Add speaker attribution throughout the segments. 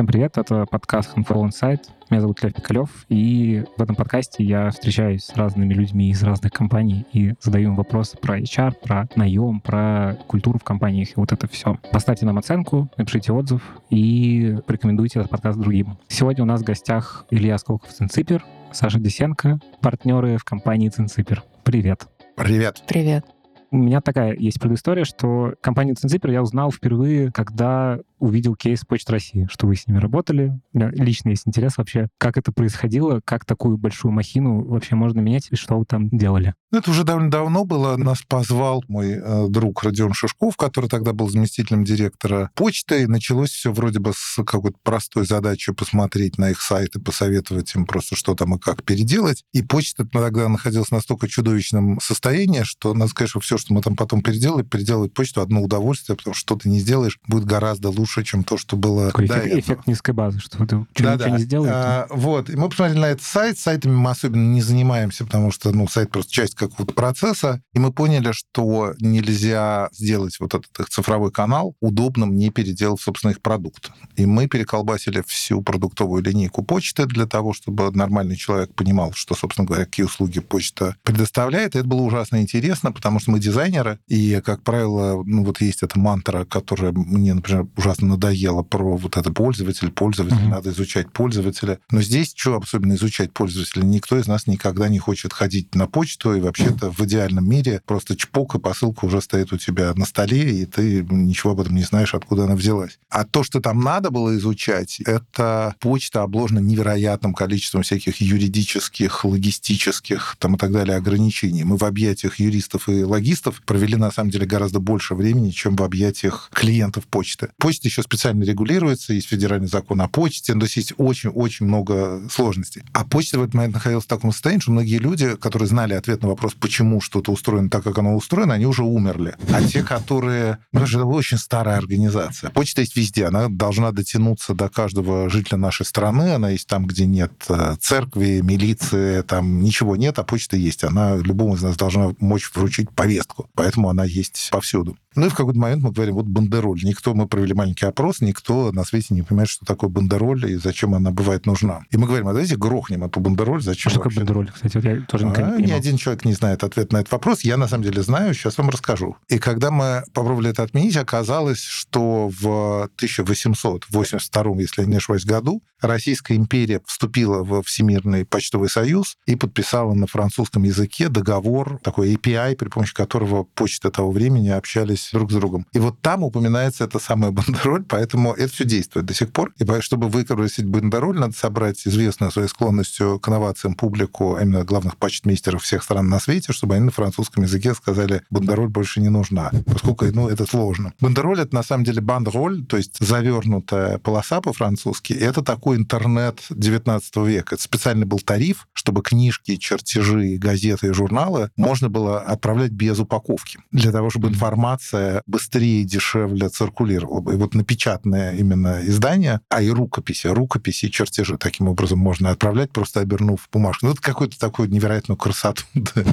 Speaker 1: Всем привет, это подкаст Handful Insight. Меня зовут Лев Пикалев, и в этом подкасте я встречаюсь с разными людьми из разных компаний и задаю им вопросы про HR, про наем, про культуру в компаниях и вот это все. Поставьте нам оценку, напишите отзыв и порекомендуйте этот подкаст другим. Сегодня у нас в гостях Илья Сколков, Цинципер, Саша Десенко, партнеры в компании Цинципер. Привет.
Speaker 2: Привет.
Speaker 3: Привет.
Speaker 1: У меня такая есть предыстория, что компанию Цинципер я узнал впервые, когда увидел кейс Почты России, что вы с ними работали. Лично есть интерес вообще, как это происходило, как такую большую махину вообще можно менять и что вы там делали.
Speaker 2: Ну, это уже довольно давно было. Нас позвал мой э, друг Родион Шишков, который тогда был заместителем директора почты. И началось все вроде бы с какой-то простой задачи посмотреть на их сайт и посоветовать им просто, что там и как переделать. И почта тогда находилась в настолько чудовищном состоянии, что, надо сказать, что все, что мы там потом переделали, переделать почту одно удовольствие, потому что что ты не сделаешь, будет гораздо лучше лучше, чем то, что было
Speaker 1: Такой
Speaker 2: до
Speaker 1: эффект,
Speaker 2: этого.
Speaker 1: эффект низкой базы, что ты да,
Speaker 2: да,
Speaker 1: ничего
Speaker 2: да.
Speaker 1: не сделаете.
Speaker 2: А, вот. И мы посмотрели на этот сайт. Сайтами мы особенно не занимаемся, потому что ну, сайт просто часть какого-то процесса. И мы поняли, что нельзя сделать вот этот их цифровой канал удобным, не переделав, собственно, их продукт. И мы переколбасили всю продуктовую линейку почты для того, чтобы нормальный человек понимал, что, собственно говоря, какие услуги почта предоставляет. И это было ужасно интересно, потому что мы дизайнеры, и, как правило, ну, вот есть эта мантра, которая мне, например, ужасно надоела про вот это пользователь, пользователь,
Speaker 1: Мгм.
Speaker 2: надо изучать пользователя. Но здесь что особенно изучать пользователя? Никто из нас никогда не хочет ходить на почту, и вообще-то в идеальном мире просто чпок, и посылка уже стоит у тебя на столе, и ты ничего об этом не знаешь, откуда она взялась. А то, что там надо было изучать, это почта обложена невероятным количеством всяких юридических, логистических там и так далее ограничений. Мы в объятиях юристов и логистов провели, на самом деле, гораздо больше времени, чем в объятиях клиентов почты. Почта еще специально регулируется, есть федеральный закон о почте, то есть есть очень-очень много сложностей. А почта в этот момент находилась в таком состоянии, что многие люди, которые знали ответ на вопрос, почему что-то устроено так, как оно устроено, они уже умерли. А те, которые... Ну, это очень старая организация. Почта есть везде, она должна дотянуться до каждого жителя нашей страны, она есть там, где нет э, церкви, милиции, там ничего нет, а почта есть. Она любому из нас должна мочь вручить повестку. Поэтому она есть повсюду. Ну и в какой-то момент мы говорим, вот бандероль. Никто, мы провели маленький опрос, никто на свете не понимает, что такое бандероль и зачем она бывает нужна. И мы говорим, а давайте грохнем эту бандероль, зачем
Speaker 1: Что такое бандероль, кстати? Вот я тоже
Speaker 2: А,
Speaker 1: не
Speaker 2: ни один человек не знает ответ на этот вопрос. Я на самом деле знаю, сейчас вам расскажу. И когда мы попробовали это отменить, оказалось, что в 1882, если я не ошибаюсь, году Российская империя вступила в Всемирный почтовый союз и подписала на французском языке договор, такой API, при помощи которого почты того времени общались друг с другом. И вот там упоминается эта самая бандероль, поэтому это все действует до сих пор. И чтобы выкрутить бандероль, надо собрать известную своей склонностью к инновациям публику, а именно главных почтмейстеров всех стран на свете, чтобы они на французском языке сказали, бандероль больше не нужна, поскольку ну, это сложно. Бандероль — это на самом деле бандроль, то есть завернутая полоса по-французски. И это такой интернет 19 века. Это специальный был тариф, чтобы книжки, чертежи, газеты и журналы можно было отправлять без упаковки, для того, чтобы информация быстрее и дешевле циркулировала. И вот напечатанное именно издание, а и рукописи, рукописи и чертежи таким образом можно отправлять, просто обернув бумажку. Ну, это какую-то такую невероятную красоту ты,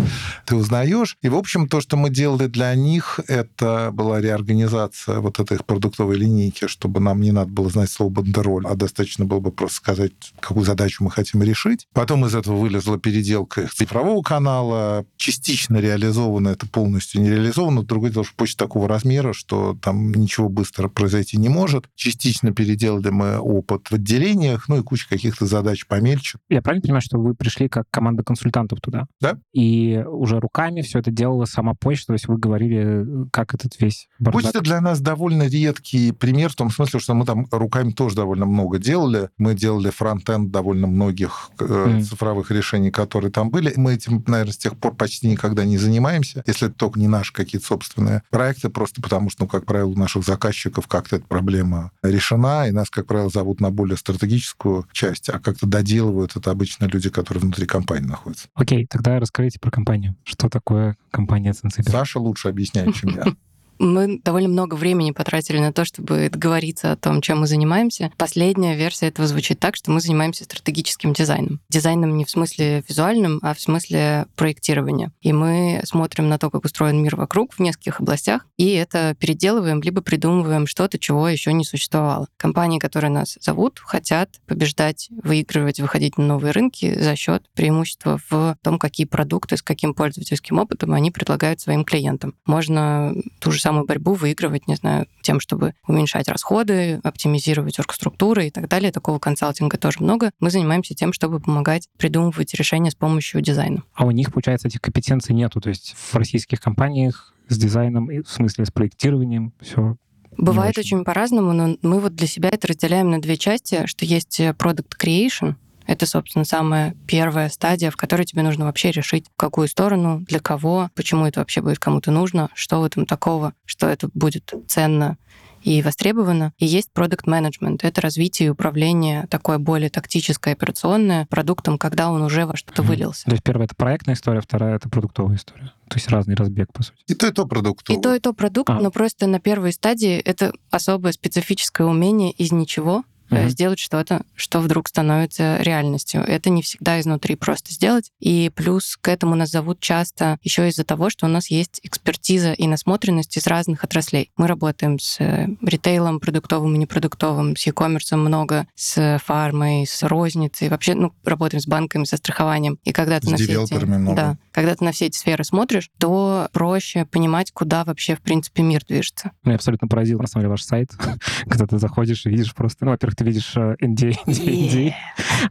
Speaker 2: ты узнаешь. И, в общем, то, что мы делали для них, это была реорганизация вот этой их продуктовой линейки, чтобы нам не надо было знать слово бандероль, а достаточно было бы просто сказать, какую задачу мы хотим решить. Потом из этого вылезла переделка их цифрового канала, частично реализовано, это полностью не реализовано. Другое дело, что почта такого размера, что там ничего быстро произойти не может. Частично переделали мы опыт в отделениях, ну и куча каких-то задач помельче.
Speaker 1: Я правильно понимаю, что вы пришли как команда консультантов туда?
Speaker 2: Да.
Speaker 1: И уже руками все это делала сама почта, то есть вы говорили, как этот весь бардак.
Speaker 2: Почта для нас довольно редкий пример в том смысле, что мы там руками тоже довольно много делали. Мы делали фронтенд довольно многих э,
Speaker 1: Мгм.
Speaker 2: цифровых решений, которые там были. Мы этим, наверное, с тех пор почти никогда не занимаемся, если это только не наши какие-то собственные проекты, просто потому что, ну, как правило, у наших заказчиков как-то эта проблема решена, и нас, как правило, зовут на более стратегическую часть, а как-то доделывают это обычно люди, которые внутри компании находятся.
Speaker 1: Окей, тогда расскажите про компанию. Что такое компания Цинципер?
Speaker 2: Саша лучше объясняет, чем я.
Speaker 3: Мы довольно много времени потратили на то, чтобы договориться о том, чем мы занимаемся. Последняя версия этого звучит так, что мы занимаемся стратегическим дизайном. Дизайном не в смысле визуальном, а в смысле проектирования. И мы смотрим на то, как устроен мир вокруг в нескольких областях, и это переделываем, либо придумываем что-то, чего еще не существовало. Компании, которые нас зовут, хотят побеждать, выигрывать, выходить на новые рынки за счет преимущества в том, какие продукты с каким пользовательским опытом они предлагают своим клиентам. Можно ту же самую борьбу выигрывать, не знаю, тем, чтобы уменьшать расходы, оптимизировать оргструктуры и так далее. Такого консалтинга тоже много. Мы занимаемся тем, чтобы помогать придумывать решения с помощью дизайна.
Speaker 1: А у них, получается, этих компетенций нету. То есть в российских компаниях с дизайном, в смысле с проектированием, все
Speaker 3: Бывает очень, очень по-разному, но мы вот для себя это разделяем на две части, что есть product creation, это, собственно, самая первая стадия, в которой тебе нужно вообще решить, в какую сторону, для кого, почему это вообще будет кому-то нужно, что в этом такого, что это будет ценно и востребовано. И есть продукт менеджмент это развитие и управление такое более тактическое, операционное продуктом, когда он уже во что-то вылился.
Speaker 1: То есть первая — это проектная история, вторая — это продуктовая история. То есть разный разбег, по сути.
Speaker 2: И то, и то продукт. И
Speaker 3: то, и то продукт, а. но просто на первой стадии это особое специфическое умение из ничего mm-hmm. сделать что-то, что вдруг становится реальностью. Это не всегда изнутри просто сделать. И плюс к этому нас зовут часто еще из-за того, что у нас есть экспертиза и насмотренность из разных отраслей. Мы работаем с э, ритейлом, продуктовым и непродуктовым, с e-commerce много, с фармой, с розницей, вообще ну, работаем с банками, со страхованием. И когда ты
Speaker 2: с
Speaker 3: на все эти,
Speaker 2: много.
Speaker 3: Да, когда ты на все эти сферы смотришь, то проще понимать, куда вообще, в принципе, мир движется.
Speaker 1: Меня абсолютно поразил, на самом деле, ваш сайт, когда ты заходишь и видишь просто, ну, во-первых, ты видишь NDA, NDA, NDA.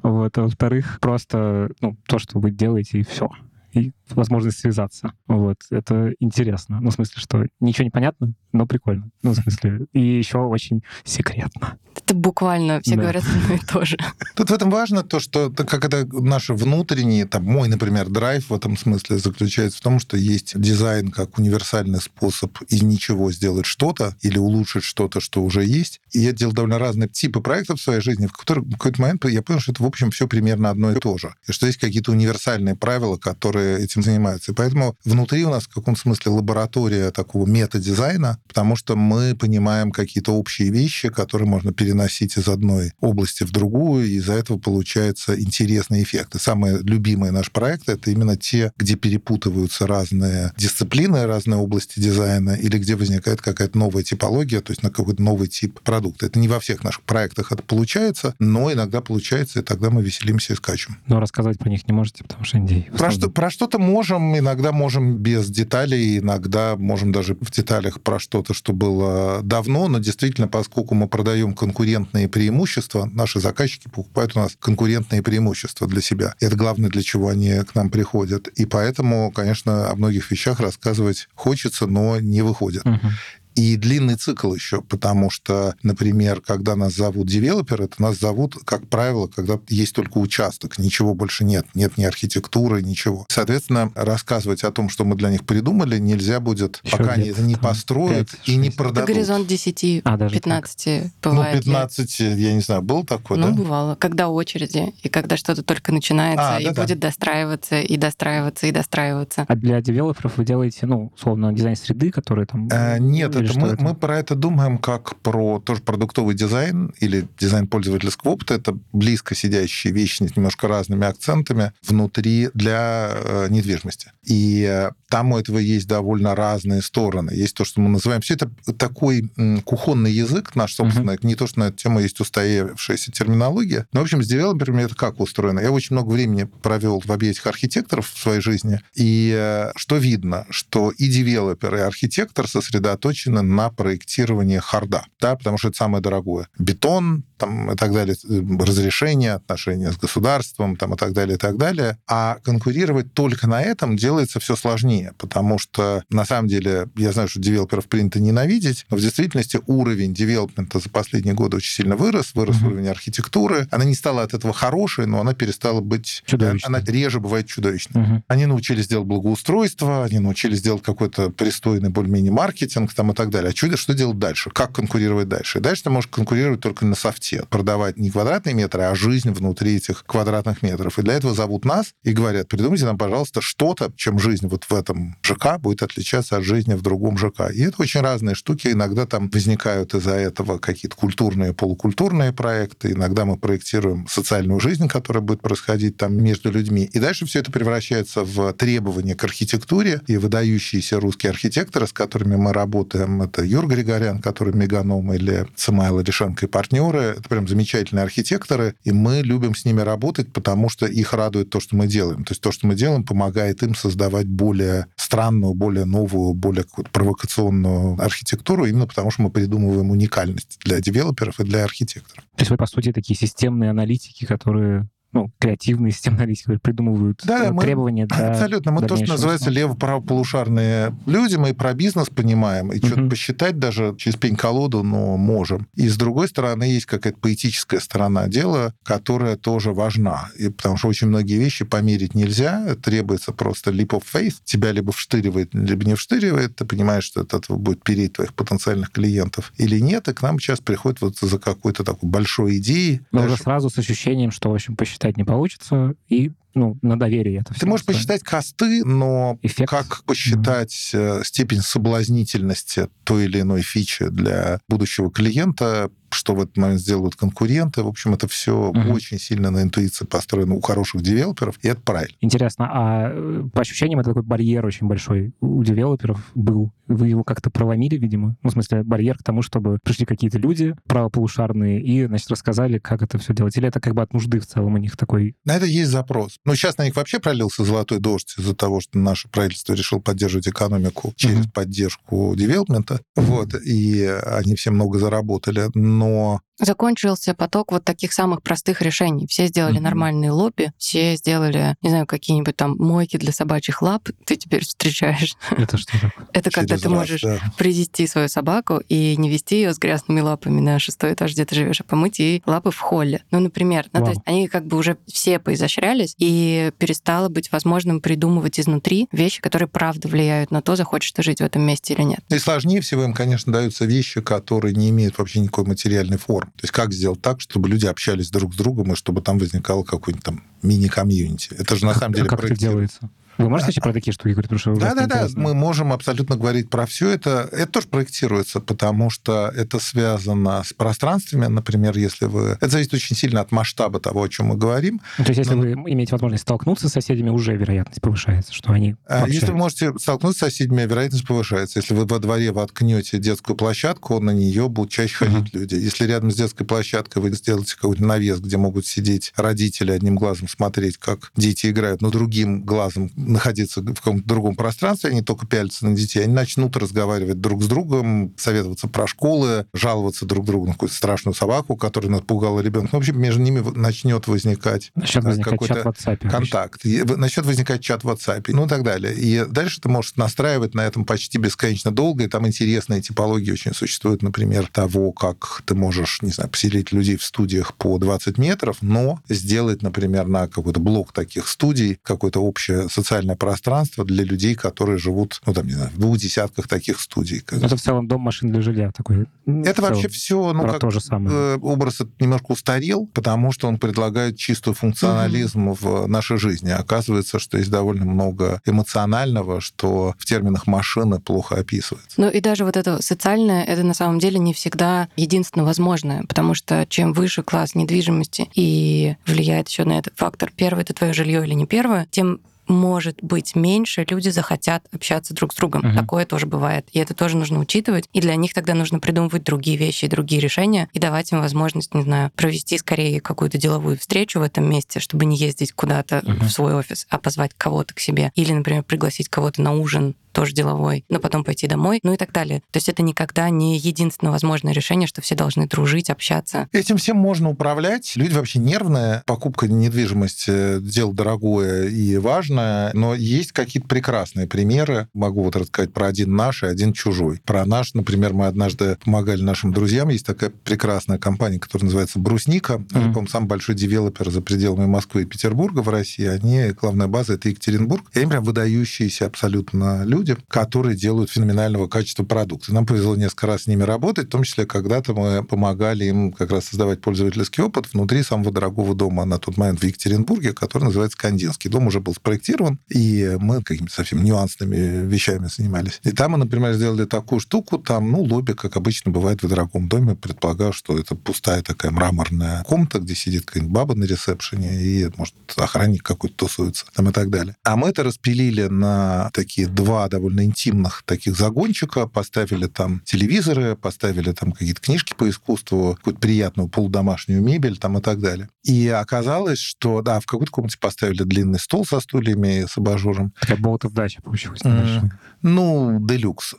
Speaker 1: Вот, а во-вторых, просто ну, то, что вы делаете, и все и возможность связаться. Вот, это интересно. Ну, в смысле, что ничего не понятно, но прикольно. Ну, в смысле, и еще очень секретно.
Speaker 3: Это буквально все да. говорят одно и то же.
Speaker 2: Тут в этом важно то, что как это наши внутренние, там, мой, например, драйв в этом смысле заключается в том, что есть дизайн как универсальный способ из ничего сделать что-то или улучшить что-то, что уже есть. И я делал довольно разные типы проектов в своей жизни, в которых в какой-то момент я понял, что это, в общем, все примерно одно и то же. И что есть какие-то универсальные правила, которые этим занимаются. И поэтому внутри у нас в каком-то смысле лаборатория такого метадизайна, потому что мы понимаем какие-то общие вещи, которые можно переносить из одной области в другую, и из-за этого получается интересный эффект. И самые любимые наши проекты — это именно те, где перепутываются разные дисциплины, разные области дизайна, или где возникает какая-то новая типология, то есть на какой-то новый тип продукта. Это не во всех наших проектах это получается, но иногда получается, и тогда мы веселимся и скачем.
Speaker 1: Но рассказывать про них не можете, потому что NDA.
Speaker 2: Про, что, про что-то можем, иногда можем без деталей, иногда можем даже в деталях про что-то, что было давно, но действительно, поскольку мы продаем конкурентные преимущества, наши заказчики покупают у нас конкурентные преимущества для себя. Это главное, для чего они к нам приходят. И поэтому, конечно, о многих вещах рассказывать хочется, но не выходит. Угу. И длинный цикл еще, потому что, например, когда нас зовут девелопер, это нас зовут, как правило, когда есть только участок, ничего больше нет, нет ни архитектуры, ничего. Соответственно, рассказывать о том, что мы для них придумали, нельзя будет, еще пока они это не построят 5, и не продадут. Это
Speaker 3: горизонт 10-15 а, бывает.
Speaker 2: Ну, 15, я не знаю, был такой,
Speaker 3: ну,
Speaker 2: да?
Speaker 3: Ну, бывало. Когда очереди, и когда что-то только начинается, а, и да, будет да. достраиваться, и достраиваться, и достраиваться.
Speaker 1: А для девелоперов вы делаете, ну, условно, дизайн среды, который там...
Speaker 2: А, нет, это мы, это? мы про это думаем как про тоже продуктовый дизайн или дизайн пользовательского опыта. Это близко сидящие вещи с немножко разными акцентами внутри для э, недвижимости. И э, там у этого есть довольно разные стороны. Есть то, что мы называем... Все это такой кухонный язык наш собственный. Uh-huh. Не то, что на эту тему есть устоявшаяся терминология. Но, в общем, с девелоперами это как устроено? Я очень много времени провел в объятиях архитекторов в своей жизни. И э, что видно? Что и девелопер, и архитектор сосредоточены на проектировании харда. Да, потому что это самое дорогое. Бетон, там, и так далее, разрешения, отношения с государством, там, и так далее, и так далее. А конкурировать только на этом делается все сложнее, потому что, на самом деле, я знаю, что девелоперов принято ненавидеть, но в действительности уровень девелопмента за последние годы очень сильно вырос, вырос угу. уровень архитектуры. Она не стала от этого хорошей, но она перестала быть... Чудовищной. Она реже бывает чудовищной. Угу. Они научились делать благоустройство, они научились делать какой-то пристойный более-менее маркетинг, там, и так далее. А что, что делать дальше? Как конкурировать дальше? И дальше ты можешь конкурировать только на софте. Продавать не квадратные метры, а жизнь внутри этих квадратных метров. И для этого зовут нас и говорят, придумайте нам, пожалуйста, что-то, чем жизнь вот в этом ЖК будет отличаться от жизни в другом ЖК. И это очень разные штуки. Иногда там возникают из-за этого какие-то культурные, полукультурные проекты. Иногда мы проектируем социальную жизнь, которая будет происходить там между людьми. И дальше все это превращается в требования к архитектуре. И выдающиеся русские архитекторы, с которыми мы работаем, это Юр Григорян, который Меганом, или Цимайло Лишенко и партнеры. Это прям замечательные архитекторы. И мы любим с ними работать, потому что их радует то, что мы делаем. То есть то, что мы делаем, помогает им создавать более странную, более новую, более провокационную архитектуру, именно потому что мы придумываем уникальность для девелоперов и для архитекторов.
Speaker 1: То есть вы, по сути, такие системные аналитики, которые ну, креативные системные аналитики придумывают да, требования мы, для
Speaker 2: Абсолютно. Мы то, что называется лево-правополушарные люди, мы и про бизнес понимаем, и uh-huh. что-то посчитать даже через пень-колоду, но можем. И с другой стороны, есть какая-то поэтическая сторона дела, которая тоже важна. И потому что очень многие вещи померить нельзя, требуется просто leap of faith. Тебя либо вштыривает, либо не вштыривает, ты понимаешь, что это будет переть твоих потенциальных клиентов или нет, и к нам сейчас приходит вот за какой-то такой большой идеей.
Speaker 1: Но даже... уже сразу с ощущением, что, в общем, посчитать посчитать не получится, и ну, на доверие это все.
Speaker 2: Ты можешь посчитать косты, но Эффект. как посчитать mm-hmm. степень соблазнительности той или иной фичи для будущего клиента, что в этот момент сделают конкуренты. В общем, это все угу. очень сильно на интуиции построено у хороших девелоперов, и это правильно.
Speaker 1: Интересно, а э, по ощущениям это такой барьер очень большой у девелоперов был? Вы его как-то проломили, видимо? Ну, в смысле, барьер к тому, чтобы пришли какие-то люди правополушарные и, значит, рассказали, как это все делать? Или это как бы от нужды в целом у них такой...
Speaker 2: На это есть запрос. Но сейчас на них вообще пролился золотой дождь из-за того, что наше правительство решило поддерживать экономику через угу. поддержку девелопмента. Вот, и они все много заработали. Но
Speaker 3: Закончился поток вот таких самых простых решений. Все сделали mm-hmm. нормальные лобби, все сделали, не знаю, какие-нибудь там мойки для собачьих лап. Ты теперь встречаешь.
Speaker 1: Это что такое?
Speaker 3: Это когда ты можешь привести свою собаку и не вести ее с грязными лапами на шестой этаж, где ты живешь, а помыть ей лапы в холле. Ну, например. Ну, то есть они как бы уже все поизощрялись, и перестало быть возможным придумывать изнутри вещи, которые правда влияют на то, захочешь ты жить в этом месте или нет.
Speaker 2: И сложнее всего им, конечно, даются вещи, которые не имеют вообще никакой материальной формы форм. То есть как сделать так, чтобы люди общались друг с другом, и чтобы там возникало какой-нибудь там мини-комьюнити. Это же на самом деле
Speaker 1: как это делается? Вы можете еще про такие штуки говорить? Потому что
Speaker 2: да, да, да. Мы можем абсолютно говорить про все это. Это тоже проектируется, потому что это связано с пространствами. Например, если вы... Это зависит очень сильно от масштаба того, о чем мы говорим.
Speaker 1: Ну, то есть, если Но... вы имеете возможность столкнуться с соседями, уже вероятность повышается, что они
Speaker 2: общаются. Если вы можете столкнуться с соседями, вероятность повышается. Если вы во дворе воткнете детскую площадку, на нее будут чаще ходить uh-huh. люди. Если рядом с детской площадкой вы сделаете какой-то навес, где могут сидеть родители одним глазом смотреть, как дети играют, но другим глазом находиться в каком-то другом пространстве, они только пялятся на детей, они начнут разговаривать друг с другом, советоваться про школы, жаловаться друг другу на какую-то страшную собаку, которая напугала ребенка. Ну, в общем, между ними начнет возникать
Speaker 1: начнет какой-то чат в WhatsApp,
Speaker 2: контакт. Начнет возникать чат в WhatsApp, ну и так далее. И дальше ты можешь настраивать на этом почти бесконечно долго, и там интересные типологии очень существуют, например, того, как ты можешь, не знаю, поселить людей в студиях по 20 метров, но сделать, например, на какой-то блок таких студий какое-то общее социальное пространство для людей, которые живут, ну, там, не знаю, в двух десятках таких студий.
Speaker 1: Это в целом дом машин для жилья такой.
Speaker 2: Это вообще все, ну, как
Speaker 1: то же самое.
Speaker 2: Э, образ немножко устарел, потому что он предлагает чистую функционализм mm в нашей жизни. Оказывается, что есть довольно много эмоционального, что в терминах машины плохо описывается.
Speaker 3: Ну и даже вот это социальное, это на самом деле не всегда единственно возможное, потому что чем выше класс недвижимости и влияет еще на этот фактор, первое это твое жилье или не первое, тем может быть меньше, люди захотят общаться друг с другом. Uh-huh. Такое тоже бывает. И это тоже нужно учитывать. И для них тогда нужно придумывать другие вещи, другие решения и давать им возможность, не знаю, провести скорее какую-то деловую встречу в этом месте, чтобы не ездить куда-то uh-huh. в свой офис, а позвать кого-то к себе. Или, например, пригласить кого-то на ужин тоже деловой, но потом пойти домой, ну и так далее. То есть это никогда не единственное возможное решение, что все должны дружить, общаться.
Speaker 2: Этим всем можно управлять. Люди вообще нервные. Покупка недвижимости — дело дорогое и важное, но есть какие-то прекрасные примеры. Могу вот рассказать про один наш и один чужой. Про наш, например, мы однажды помогали нашим друзьям. Есть такая прекрасная компания, которая называется «Брусника». Mm-hmm. Они, по-моему, самый большой девелопер за пределами Москвы и Петербурга в России. Они, главная база — это Екатеринбург. И они прям выдающиеся абсолютно люди люди, которые делают феноменального качества продукты. Нам повезло несколько раз с ними работать, в том числе когда-то мы помогали им как раз создавать пользовательский опыт внутри самого дорогого дома на тот момент в Екатеринбурге, который называется Кандинский. Дом уже был спроектирован, и мы какими-то совсем нюансными вещами занимались. И там мы, например, сделали такую штуку, там, ну, лобби, как обычно бывает в дорогом доме, предполагаю, что это пустая такая мраморная комната, где сидит какая-нибудь баба на ресепшене, и, может, охранник какой-то тусуется, там и так далее. А мы это распилили на такие два довольно интимных таких загончика, поставили там телевизоры, поставили там какие-то книжки по искусству, какую-то приятную полудомашнюю мебель там и так далее. И оказалось, что, да, в какой-то комнате поставили длинный стол со стульями с абажуром.
Speaker 1: Такая болотов дача получилась.
Speaker 2: Mm. Ну, делюкс.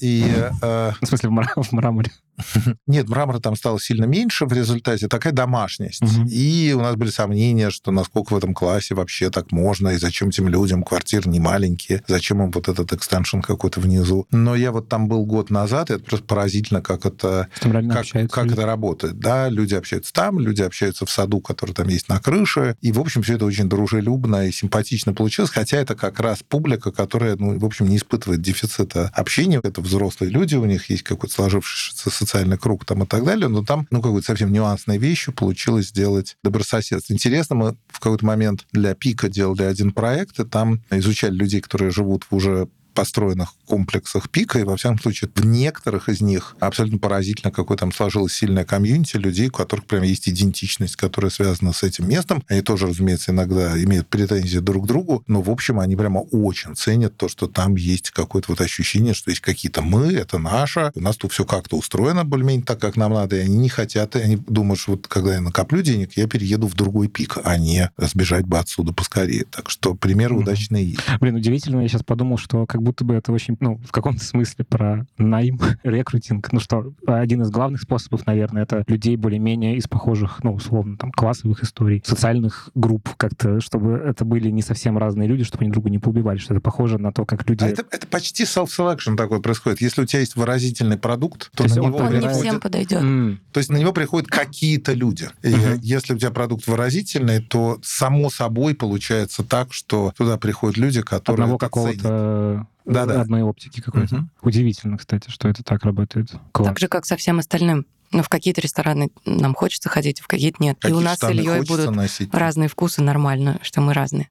Speaker 2: И...
Speaker 1: В смысле, в мраморе?
Speaker 2: Нет, мрамора там стало сильно меньше в результате, такая домашность. Угу. И у нас были сомнения, что насколько в этом классе вообще так можно, и зачем этим людям квартиры не маленькие, зачем им вот этот экстеншн какой-то внизу. Но я вот там был год назад, и это просто поразительно, как это, как, как это работает. Да, люди общаются там, люди общаются в саду, который там есть на крыше, и, в общем, все это очень дружелюбно и симпатично получилось, хотя это как раз публика, которая, ну, в общем, не испытывает дефицита общения. Это взрослые люди, у них есть какой-то сложившийся социальный круг там и так далее, но там, ну, какой-то совсем нюансной вещью получилось сделать добрососедство. Интересно, мы в какой-то момент для Пика делали один проект, и там изучали людей, которые живут в уже построенных комплексах пика, и во всяком случае в некоторых из них абсолютно поразительно, какой там сложилась сильная комьюнити людей, у которых прям есть идентичность, которая связана с этим местом. Они тоже, разумеется, иногда имеют претензии друг к другу, но, в общем, они прямо очень ценят то, что там есть какое-то вот ощущение, что есть какие-то мы, это наше, у нас тут все как-то устроено более-менее так, как нам надо, и они не хотят, и они думают, что вот когда я накоплю денег, я перееду в другой пик, а не сбежать бы отсюда поскорее. Так что примеры mm-hmm. удачные есть.
Speaker 1: Блин, удивительно, я сейчас подумал, что как будто бы это очень, ну, в каком-то смысле про найм, рекрутинг. Ну что, один из главных способов, наверное, это людей более-менее из похожих, ну, условно, там, классовых историй, социальных групп как-то, чтобы это были не совсем разные люди, чтобы они друга не поубивали, что это похоже на то, как люди... А
Speaker 2: это, это почти self-selection такой происходит. Если у тебя есть выразительный продукт, то,
Speaker 3: то
Speaker 2: на него
Speaker 3: он
Speaker 2: приходит...
Speaker 3: не всем подойдет.
Speaker 2: Mm. То есть на него приходят какие-то люди. И uh-huh. если у тебя продукт выразительный, то само собой получается так, что туда приходят люди, которые
Speaker 1: Одного какого-то да, да. одной оптики какой-то. Угу. Удивительно, кстати, что это так работает.
Speaker 3: Класс. Так же, как со всем остальным. Но в какие-то рестораны нам хочется ходить, в какие-то нет. Какие И у нас с Ильей будут носить. разные вкусы, нормально, что мы разные.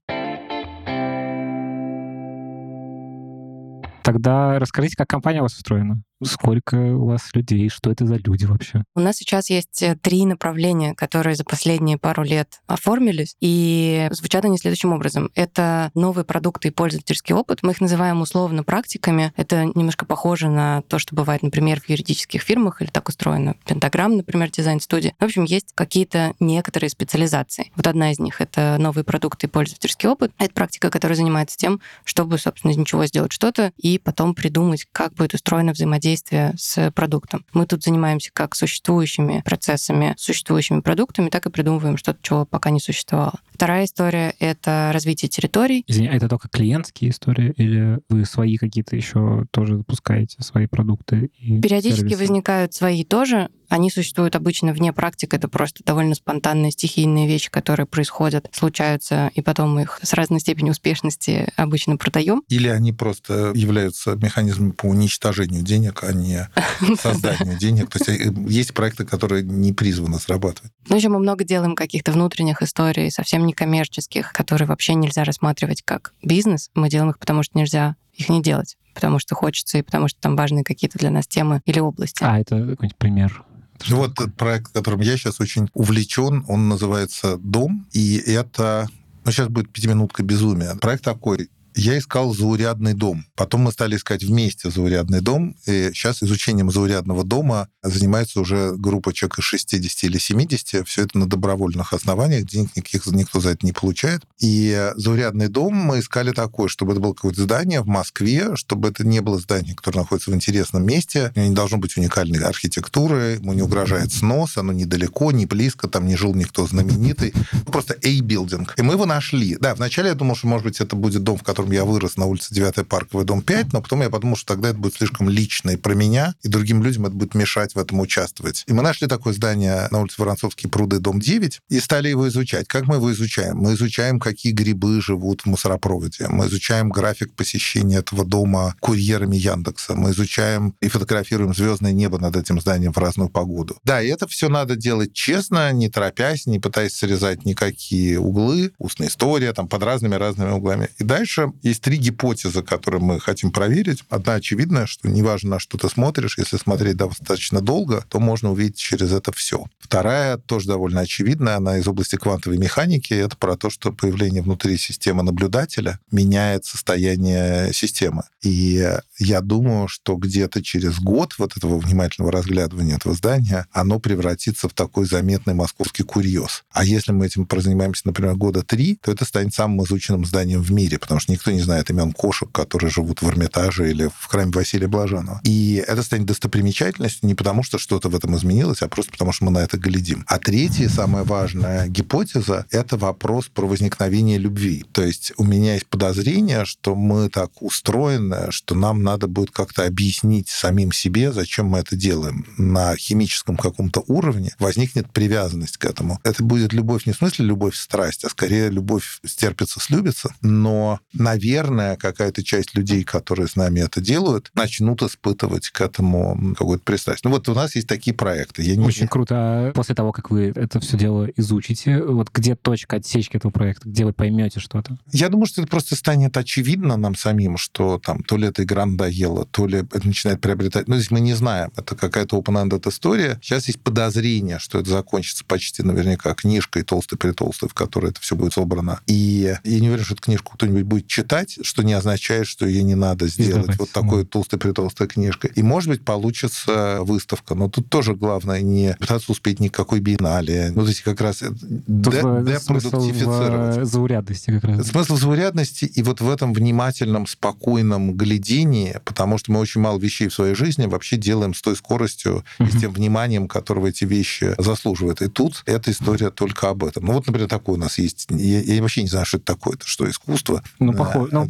Speaker 1: Тогда расскажите, как компания у вас устроена. Сколько у вас людей? Что это за люди вообще?
Speaker 3: У нас сейчас есть э, три направления, которые за последние пару лет оформились, и звучат они следующим образом. Это новые продукты и пользовательский опыт. Мы их называем условно практиками. Это немножко похоже на то, что бывает, например, в юридических фирмах, или так устроено Пентаграм, например, дизайн-студия. В общем, есть какие-то некоторые специализации. Вот одна из них — это новые продукты и пользовательский опыт. Это практика, которая занимается тем, чтобы, собственно, из ничего сделать что-то и потом придумать, как будет устроено взаимодействие взаимодействия с продуктом. Мы тут занимаемся как существующими процессами, существующими продуктами, так и придумываем что-то, чего пока не существовало. Вторая история — это развитие территорий.
Speaker 1: Извини, а это только клиентские истории или вы свои какие-то еще тоже запускаете, свои продукты?
Speaker 3: И Периодически сервисы? возникают свои тоже, они существуют обычно вне практик, это просто довольно спонтанные стихийные вещи, которые происходят, случаются, и потом мы их с разной степенью успешности обычно продаем.
Speaker 2: Или они просто являются механизмом по уничтожению денег, а не созданию денег. То есть э, есть проекты, которые не призваны срабатывать.
Speaker 3: Ну, еще мы много делаем каких-то внутренних историй, совсем не коммерческих, которые вообще нельзя рассматривать как бизнес. Мы делаем их, потому что нельзя их не делать потому что хочется и потому что там важные какие-то для нас темы или области.
Speaker 1: А это какой-нибудь пример
Speaker 2: ну вот этот проект, которым я сейчас очень увлечен, он называется «Дом», и это ну, сейчас будет пятиминутка безумия. Проект такой я искал заурядный дом. Потом мы стали искать вместе заурядный дом. И сейчас изучением заурядного дома занимается уже группа человек из 60 или 70. Все это на добровольных основаниях. Денег никаких никто за это не получает. И заурядный дом мы искали такой, чтобы это было какое-то здание в Москве, чтобы это не было здание, которое находится в интересном месте. Не должно быть уникальной архитектуры, ему не угрожает снос, оно недалеко, не близко, там не жил никто знаменитый. Просто A-билдинг. И мы его нашли. Да, вначале я думал, что, может быть, это будет дом, в котором котором я вырос на улице 9 Парковый, дом 5, но потом я подумал, что тогда это будет слишком лично и про меня, и другим людям это будет мешать в этом участвовать. И мы нашли такое здание на улице Воронцовские пруды, дом 9, и стали его изучать. Как мы его изучаем? Мы изучаем, какие грибы живут в мусоропроводе. Мы изучаем график посещения этого дома курьерами Яндекса. Мы изучаем и фотографируем звездное небо над этим зданием в разную погоду. Да, и это все надо делать честно, не торопясь, не пытаясь срезать никакие углы, устная история, там, под разными-разными углами. И дальше есть три гипотезы, которые мы хотим проверить. Одна очевидная, что неважно, на что ты смотришь, если смотреть достаточно долго, то можно увидеть через это все. Вторая тоже довольно очевидная, она из области квантовой механики. Это про то, что появление внутри системы наблюдателя меняет состояние системы. И я думаю, что где-то через год вот этого внимательного разглядывания этого здания оно превратится в такой заметный московский курьез. А если мы этим прозанимаемся, например, года три, то это станет самым изученным зданием в мире, потому что никто не знает имен кошек, которые живут в Эрмитаже или в храме Василия Блаженного. И это станет достопримечательностью не потому, что что-то в этом изменилось, а просто потому, что мы на это глядим. А третья, самая важная гипотеза, это вопрос про возникновение любви. То есть у меня есть подозрение, что мы так устроены, что нам надо будет как-то объяснить самим себе, зачем мы это делаем. На химическом каком-то уровне возникнет привязанность к этому. Это будет любовь не в смысле любовь страсть, а скорее любовь стерпится, слюбится. Но, наверное, какая-то часть людей, которые с нами это делают, начнут испытывать к этому какое-то пристрастие. Ну вот у нас есть такие проекты.
Speaker 1: Я не... Очень круто. А после того, как вы это все дело изучите, вот где точка отсечки этого проекта, где вы поймете что-то?
Speaker 2: Я думаю, что это просто станет очевидно нам самим, что там то ли эта игра надоела, то ли это начинает приобретать... Ну, здесь мы не знаем. Это какая-то open-ended история. Сейчас есть подозрение, что это закончится почти наверняка книжкой толстой-притолстой, в которой это все будет собрано. И я не уверен, что эту книжку кто-нибудь будет читать, что не означает, что ее не надо сделать Издавать. вот такой толстой-притолстой книжкой. И, может быть, получится выставка. Но тут тоже главное не пытаться успеть никакой биеннале. Ну, то есть как раз
Speaker 1: депродуктифицировать. В заурядности как раз.
Speaker 2: Смысл заурядности и вот в этом внимательном, спокойном глядении, потому что мы очень мало вещей в своей жизни вообще делаем с той скоростью и с тем вниманием, которого эти вещи заслуживают. И тут эта история только об этом. Ну, вот, например, такой у нас есть... Я, я вообще не знаю, что это такое. Это что, искусство?
Speaker 1: Ну, похоже. Ну,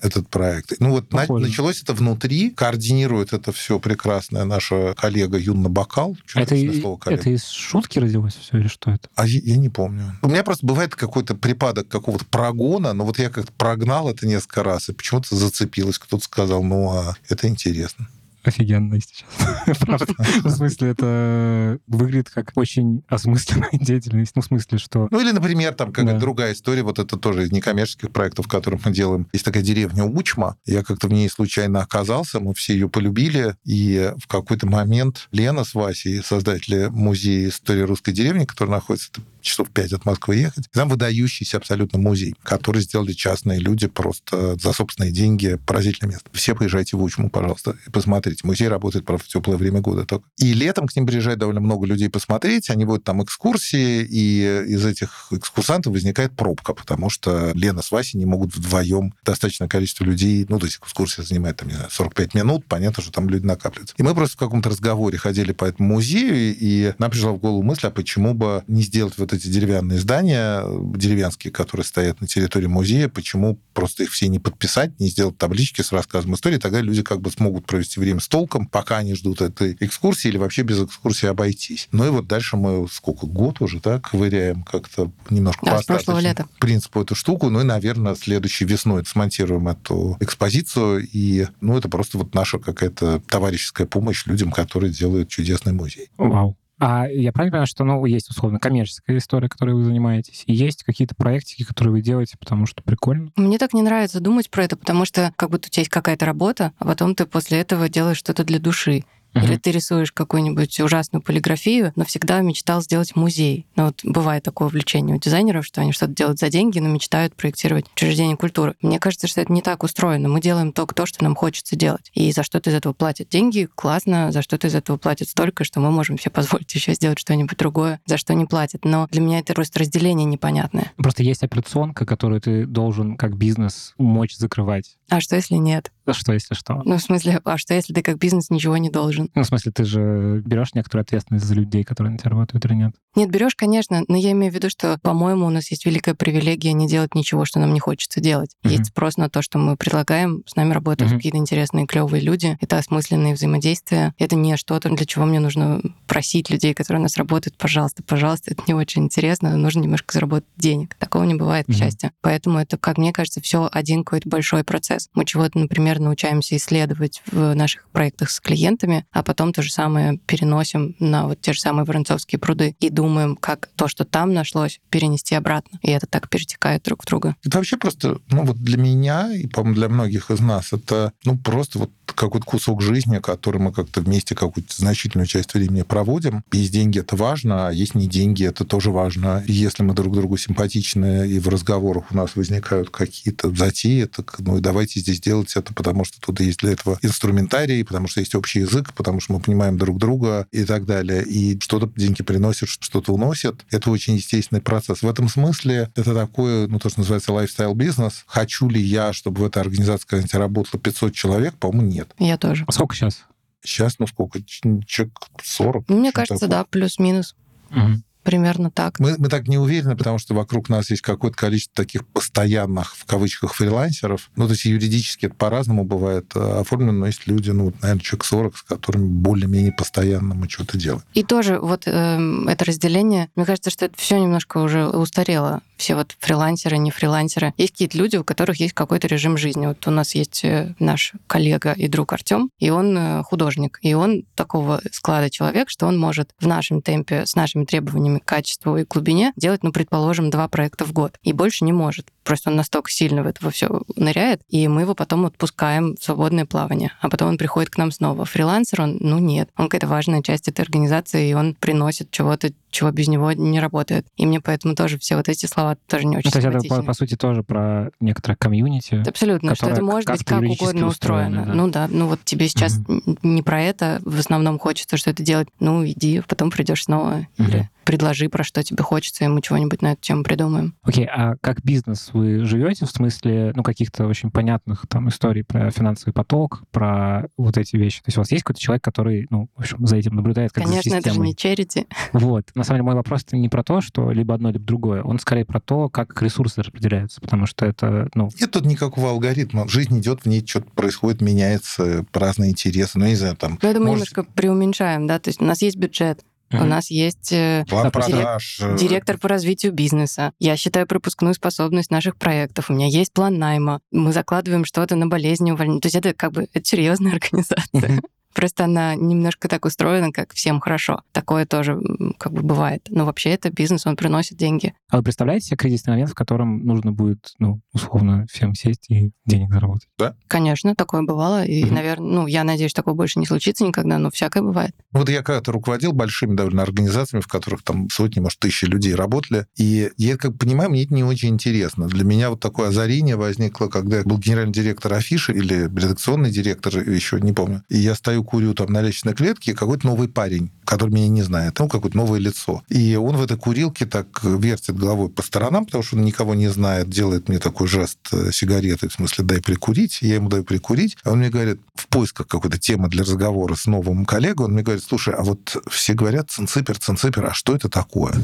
Speaker 2: этот проект. Ну, вот похоже. началось это внутри, координирует это все прекрасная наша коллега Юнна Бакал.
Speaker 1: Это, и, слово, это из шутки родилось все или что это?
Speaker 2: А я, я не помню. У меня просто бывает какой-то припадок какого-то прогона, но вот я как-то прогнал это несколько раз, и почему-то зацепилось. Кто-то сказал, ну, а это интересно
Speaker 1: офигенно сейчас. Правда. В смысле, это выглядит как очень осмысленная деятельность. Ну, в смысле, что...
Speaker 2: Ну, или, например, там какая-то да. другая история, вот это тоже из некоммерческих проектов, которые мы делаем. Есть такая деревня Учма. Я как-то в ней случайно оказался, мы все ее полюбили, и в какой-то момент Лена с Васей, создатели музея истории русской деревни, который находится часов пять от Москвы ехать. Там выдающийся абсолютно музей, который сделали частные люди просто за собственные деньги. Поразительное место. Все поезжайте в Учму, пожалуйста, и посмотрите. Музей работает, правда, в теплое время года только. И летом к ним приезжает довольно много людей посмотреть. Они будут там экскурсии, и из этих экскурсантов возникает пробка, потому что Лена с Васей не могут вдвоем достаточное количество людей, ну, то есть экскурсия занимает, там, не знаю, 45 минут, понятно, что там люди накапливаются. И мы просто в каком-то разговоре ходили по этому музею, и нам пришла в голову мысль, а почему бы не сделать вот эти деревянные здания, деревенские, которые стоят на территории музея, почему просто их все не подписать, не сделать таблички с рассказом истории, тогда люди как бы смогут провести время с толком, пока они ждут этой экскурсии или вообще без экскурсии обойтись. Ну и вот дальше мы сколько, год уже, да, ковыряем как-то немножко
Speaker 3: да, по лета.
Speaker 2: принципу эту штуку, ну и, наверное, следующей весной смонтируем эту экспозицию, и, ну, это просто вот наша какая-то товарищеская помощь людям, которые делают чудесный музей.
Speaker 1: Вау. А я правильно понимаю, что, ну, есть, условно, коммерческая история, которой вы занимаетесь, и есть какие-то проектики, которые вы делаете, потому что прикольно?
Speaker 3: Мне так не нравится думать про это, потому что как будто у тебя есть какая-то работа, а потом ты после этого делаешь что-то для души. Uh-huh. Или ты рисуешь какую-нибудь ужасную полиграфию, но всегда мечтал сделать музей. Ну вот бывает такое увлечение у дизайнеров, что они что-то делают за деньги, но мечтают проектировать учреждение культуры. Мне кажется, что это не так устроено. Мы делаем только то, что нам хочется делать. И за что-то из этого платят деньги, классно, за что-то из этого платят столько, что мы можем себе позволить еще сделать что-нибудь другое, за что не платят. Но для меня это просто разделение непонятное.
Speaker 1: Просто есть операционка, которую ты должен как бизнес мочь закрывать.
Speaker 3: А что, если нет?
Speaker 1: Что, если что?
Speaker 3: Ну, в смысле, а что, если ты как бизнес ничего не должен?
Speaker 1: Ну, в смысле, ты же берешь некоторую ответственность за людей, которые на тебя работают или нет?
Speaker 3: Нет, берешь, конечно, но я имею в виду, что, по-моему, у нас есть великая привилегия не делать ничего, что нам не хочется делать. Mm-hmm. Есть спрос на то, что мы предлагаем, с нами работают mm-hmm. какие-то интересные, клевые люди. Это осмысленные взаимодействия. Это не что-то, для чего мне нужно просить людей, которые у нас работают, пожалуйста, пожалуйста, это не очень интересно, нужно немножко заработать денег. Такого не бывает, к mm-hmm. счастью. Поэтому это, как мне кажется, все один какой-то большой процесс. Мы чего-то, например, научаемся исследовать в наших проектах с клиентами, а потом то же самое переносим на вот те же самые воронцовские пруды и думаем, как то, что там нашлось, перенести обратно. И это так перетекает друг в друга.
Speaker 2: Это вообще просто, ну вот для меня и, по-моему, для многих из нас, это ну просто вот какой-то кусок жизни, который мы как-то вместе какую-то значительную часть времени проводим. Есть деньги, это важно, а есть не деньги, это тоже важно. Если мы друг другу симпатичны, и в разговорах у нас возникают какие-то затеи, так ну и давайте здесь делать это, потому что тут есть для этого инструментарий, потому что есть общий язык, потому что мы понимаем друг друга и так далее. И что-то деньги приносят, что-то уносят. Это очень естественный процесс. В этом смысле это такое, ну, то, что называется лайфстайл-бизнес. Хочу ли я, чтобы в этой организации, когда работало 500 человек? По-моему, нет.
Speaker 3: Я тоже.
Speaker 1: А сколько сейчас?
Speaker 2: Сейчас, ну сколько? Человек 40?
Speaker 3: Мне кажется, такое. да, плюс-минус.
Speaker 1: Угу.
Speaker 3: Примерно так.
Speaker 2: Мы, мы так не уверены, потому что вокруг нас есть какое-то количество таких постоянных, в кавычках, фрилансеров. Ну, то есть юридически это по-разному бывает э, оформлено, но есть люди, ну, наверное, человек 40, с которыми более-менее постоянно мы что-то делаем.
Speaker 3: И тоже вот э, это разделение, мне кажется, что это все немножко уже устарело все вот фрилансеры, не фрилансеры. Есть какие-то люди, у которых есть какой-то режим жизни. Вот у нас есть э, наш коллега и друг Артем, и он э, художник, и он такого склада человек, что он может в нашем темпе, с нашими требованиями к качеству и глубине делать, ну, предположим, два проекта в год. И больше не может. Просто он настолько сильно в это все ныряет, и мы его потом отпускаем в свободное плавание. А потом он приходит к нам снова. Фрилансер он, ну, нет. Он какая-то важная часть этой организации, и он приносит чего-то, чего без него не работает. И мне поэтому тоже все вот эти слова тоже не очень ну,
Speaker 1: То есть это, по, по сути, тоже про некоторое комьюнити.
Speaker 3: Абсолютно, что это может быть как угодно устроено. Да? Ну да, ну вот тебе сейчас угу. не про это в основном хочется что-то делать. Ну иди, потом придешь снова. Угу. Или предложи, про что тебе хочется, и мы чего-нибудь на эту тему придумаем.
Speaker 1: Окей, okay, а как бизнес вы живете в смысле, ну, каких-то очень понятных там историй про финансовый поток, про вот эти вещи? То есть у вас есть какой-то человек, который, ну, в общем, за этим наблюдает как
Speaker 3: Конечно,
Speaker 1: за
Speaker 3: это же не черити.
Speaker 1: Вот. На самом деле мой вопрос не про то, что либо одно, либо другое. Он скорее про то, как ресурсы распределяются, потому что это, ну...
Speaker 2: Нет тут никакого алгоритма. Жизнь идет, в ней что-то происходит, меняется, разные интересы, ну, не знаю, там...
Speaker 3: Ну, это мы может... немножко преуменьшаем, да, то есть у нас есть бюджет, Mm-hmm. У нас есть э,
Speaker 2: План продаж.
Speaker 3: Э, директор по развитию бизнеса. Я считаю пропускную способность наших проектов. У меня есть план найма. Мы закладываем что-то на болезни увольнения. То есть это как бы это серьезная организация. Mm-hmm. Просто она немножко так устроена, как всем хорошо. Такое тоже как бы бывает. Но вообще это бизнес, он приносит деньги.
Speaker 1: А вы представляете себе кризисный момент, в котором нужно будет, ну, условно, всем сесть и денег заработать?
Speaker 2: Да.
Speaker 3: Конечно, такое бывало. И, mm-hmm. наверное, ну, я надеюсь, такого больше не случится никогда, но всякое бывает.
Speaker 2: Вот я когда-то руководил большими довольно организациями, в которых там сотни, может, тысячи людей работали. И я как понимаю, мне это не очень интересно. Для меня вот такое озарение возникло, когда я был генеральный директор Афиши или редакционный директор, еще не помню. И я стою стою, курю там на лестничной клетке, какой-то новый парень, который меня не знает, ну, какое-то новое лицо. И он в этой курилке так вертит головой по сторонам, потому что он никого не знает, делает мне такой жест э, сигареты, в смысле, дай прикурить. Я ему даю прикурить. А он мне говорит, в поисках какой-то темы для разговора с новым коллегой, он мне говорит, слушай, а вот все говорят цинципер, цинципер, а что это такое?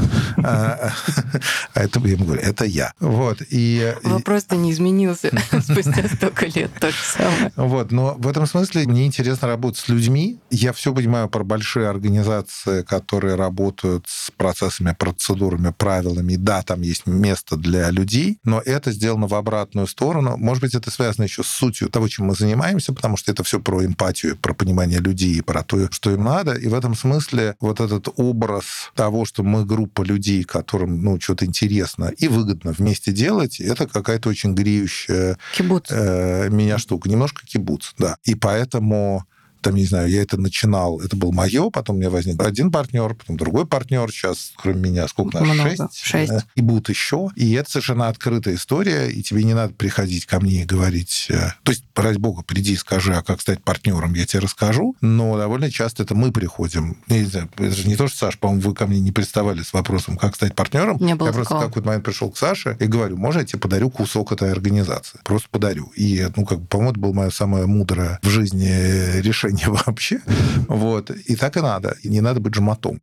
Speaker 2: А, а это, я ему говорю, это я. Вот. И...
Speaker 3: Вопрос-то не изменился спустя столько лет, то же самое.
Speaker 2: Вот, но в этом смысле мне интересно работать с людьми. Я все понимаю про большие организации, которые работают с процессами, процедурами, правилами. Да, там есть место для людей, но это сделано в обратную сторону. Может быть, это связано еще с сутью того, чем мы занимаемся, потому что это все про эмпатию, про понимание людей, про то, что им надо. И в этом смысле вот этот образ того, что мы группа людей, которым ну, что-то интересно и выгодно вместе делать, это какая-то очень греющая Э, меня штука. Немножко кибуц, да. И поэтому там, не знаю, я это начинал, это был мое, потом у меня возник один партнер, потом другой партнер, сейчас, кроме меня, сколько нас? Шесть.
Speaker 3: Шесть. Э,
Speaker 2: и будут еще. И это совершенно открытая история, и тебе не надо приходить ко мне и говорить... Э, то есть, ради бога, приди и скажи, а как стать партнером, я тебе расскажу. Но довольно часто это мы приходим. Не знаю, это же не то, что, Саша, по-моему, вы ко мне не приставали с вопросом, как стать партнером.
Speaker 3: Не было
Speaker 2: я просто в какой-то момент пришел к Саше и говорю, можно я тебе подарю кусок этой организации? Просто подарю. И, ну, как бы, по-моему, это было мое самое мудрое в жизни решение отношения вообще. Вот. И так и надо. И не надо быть жмотом.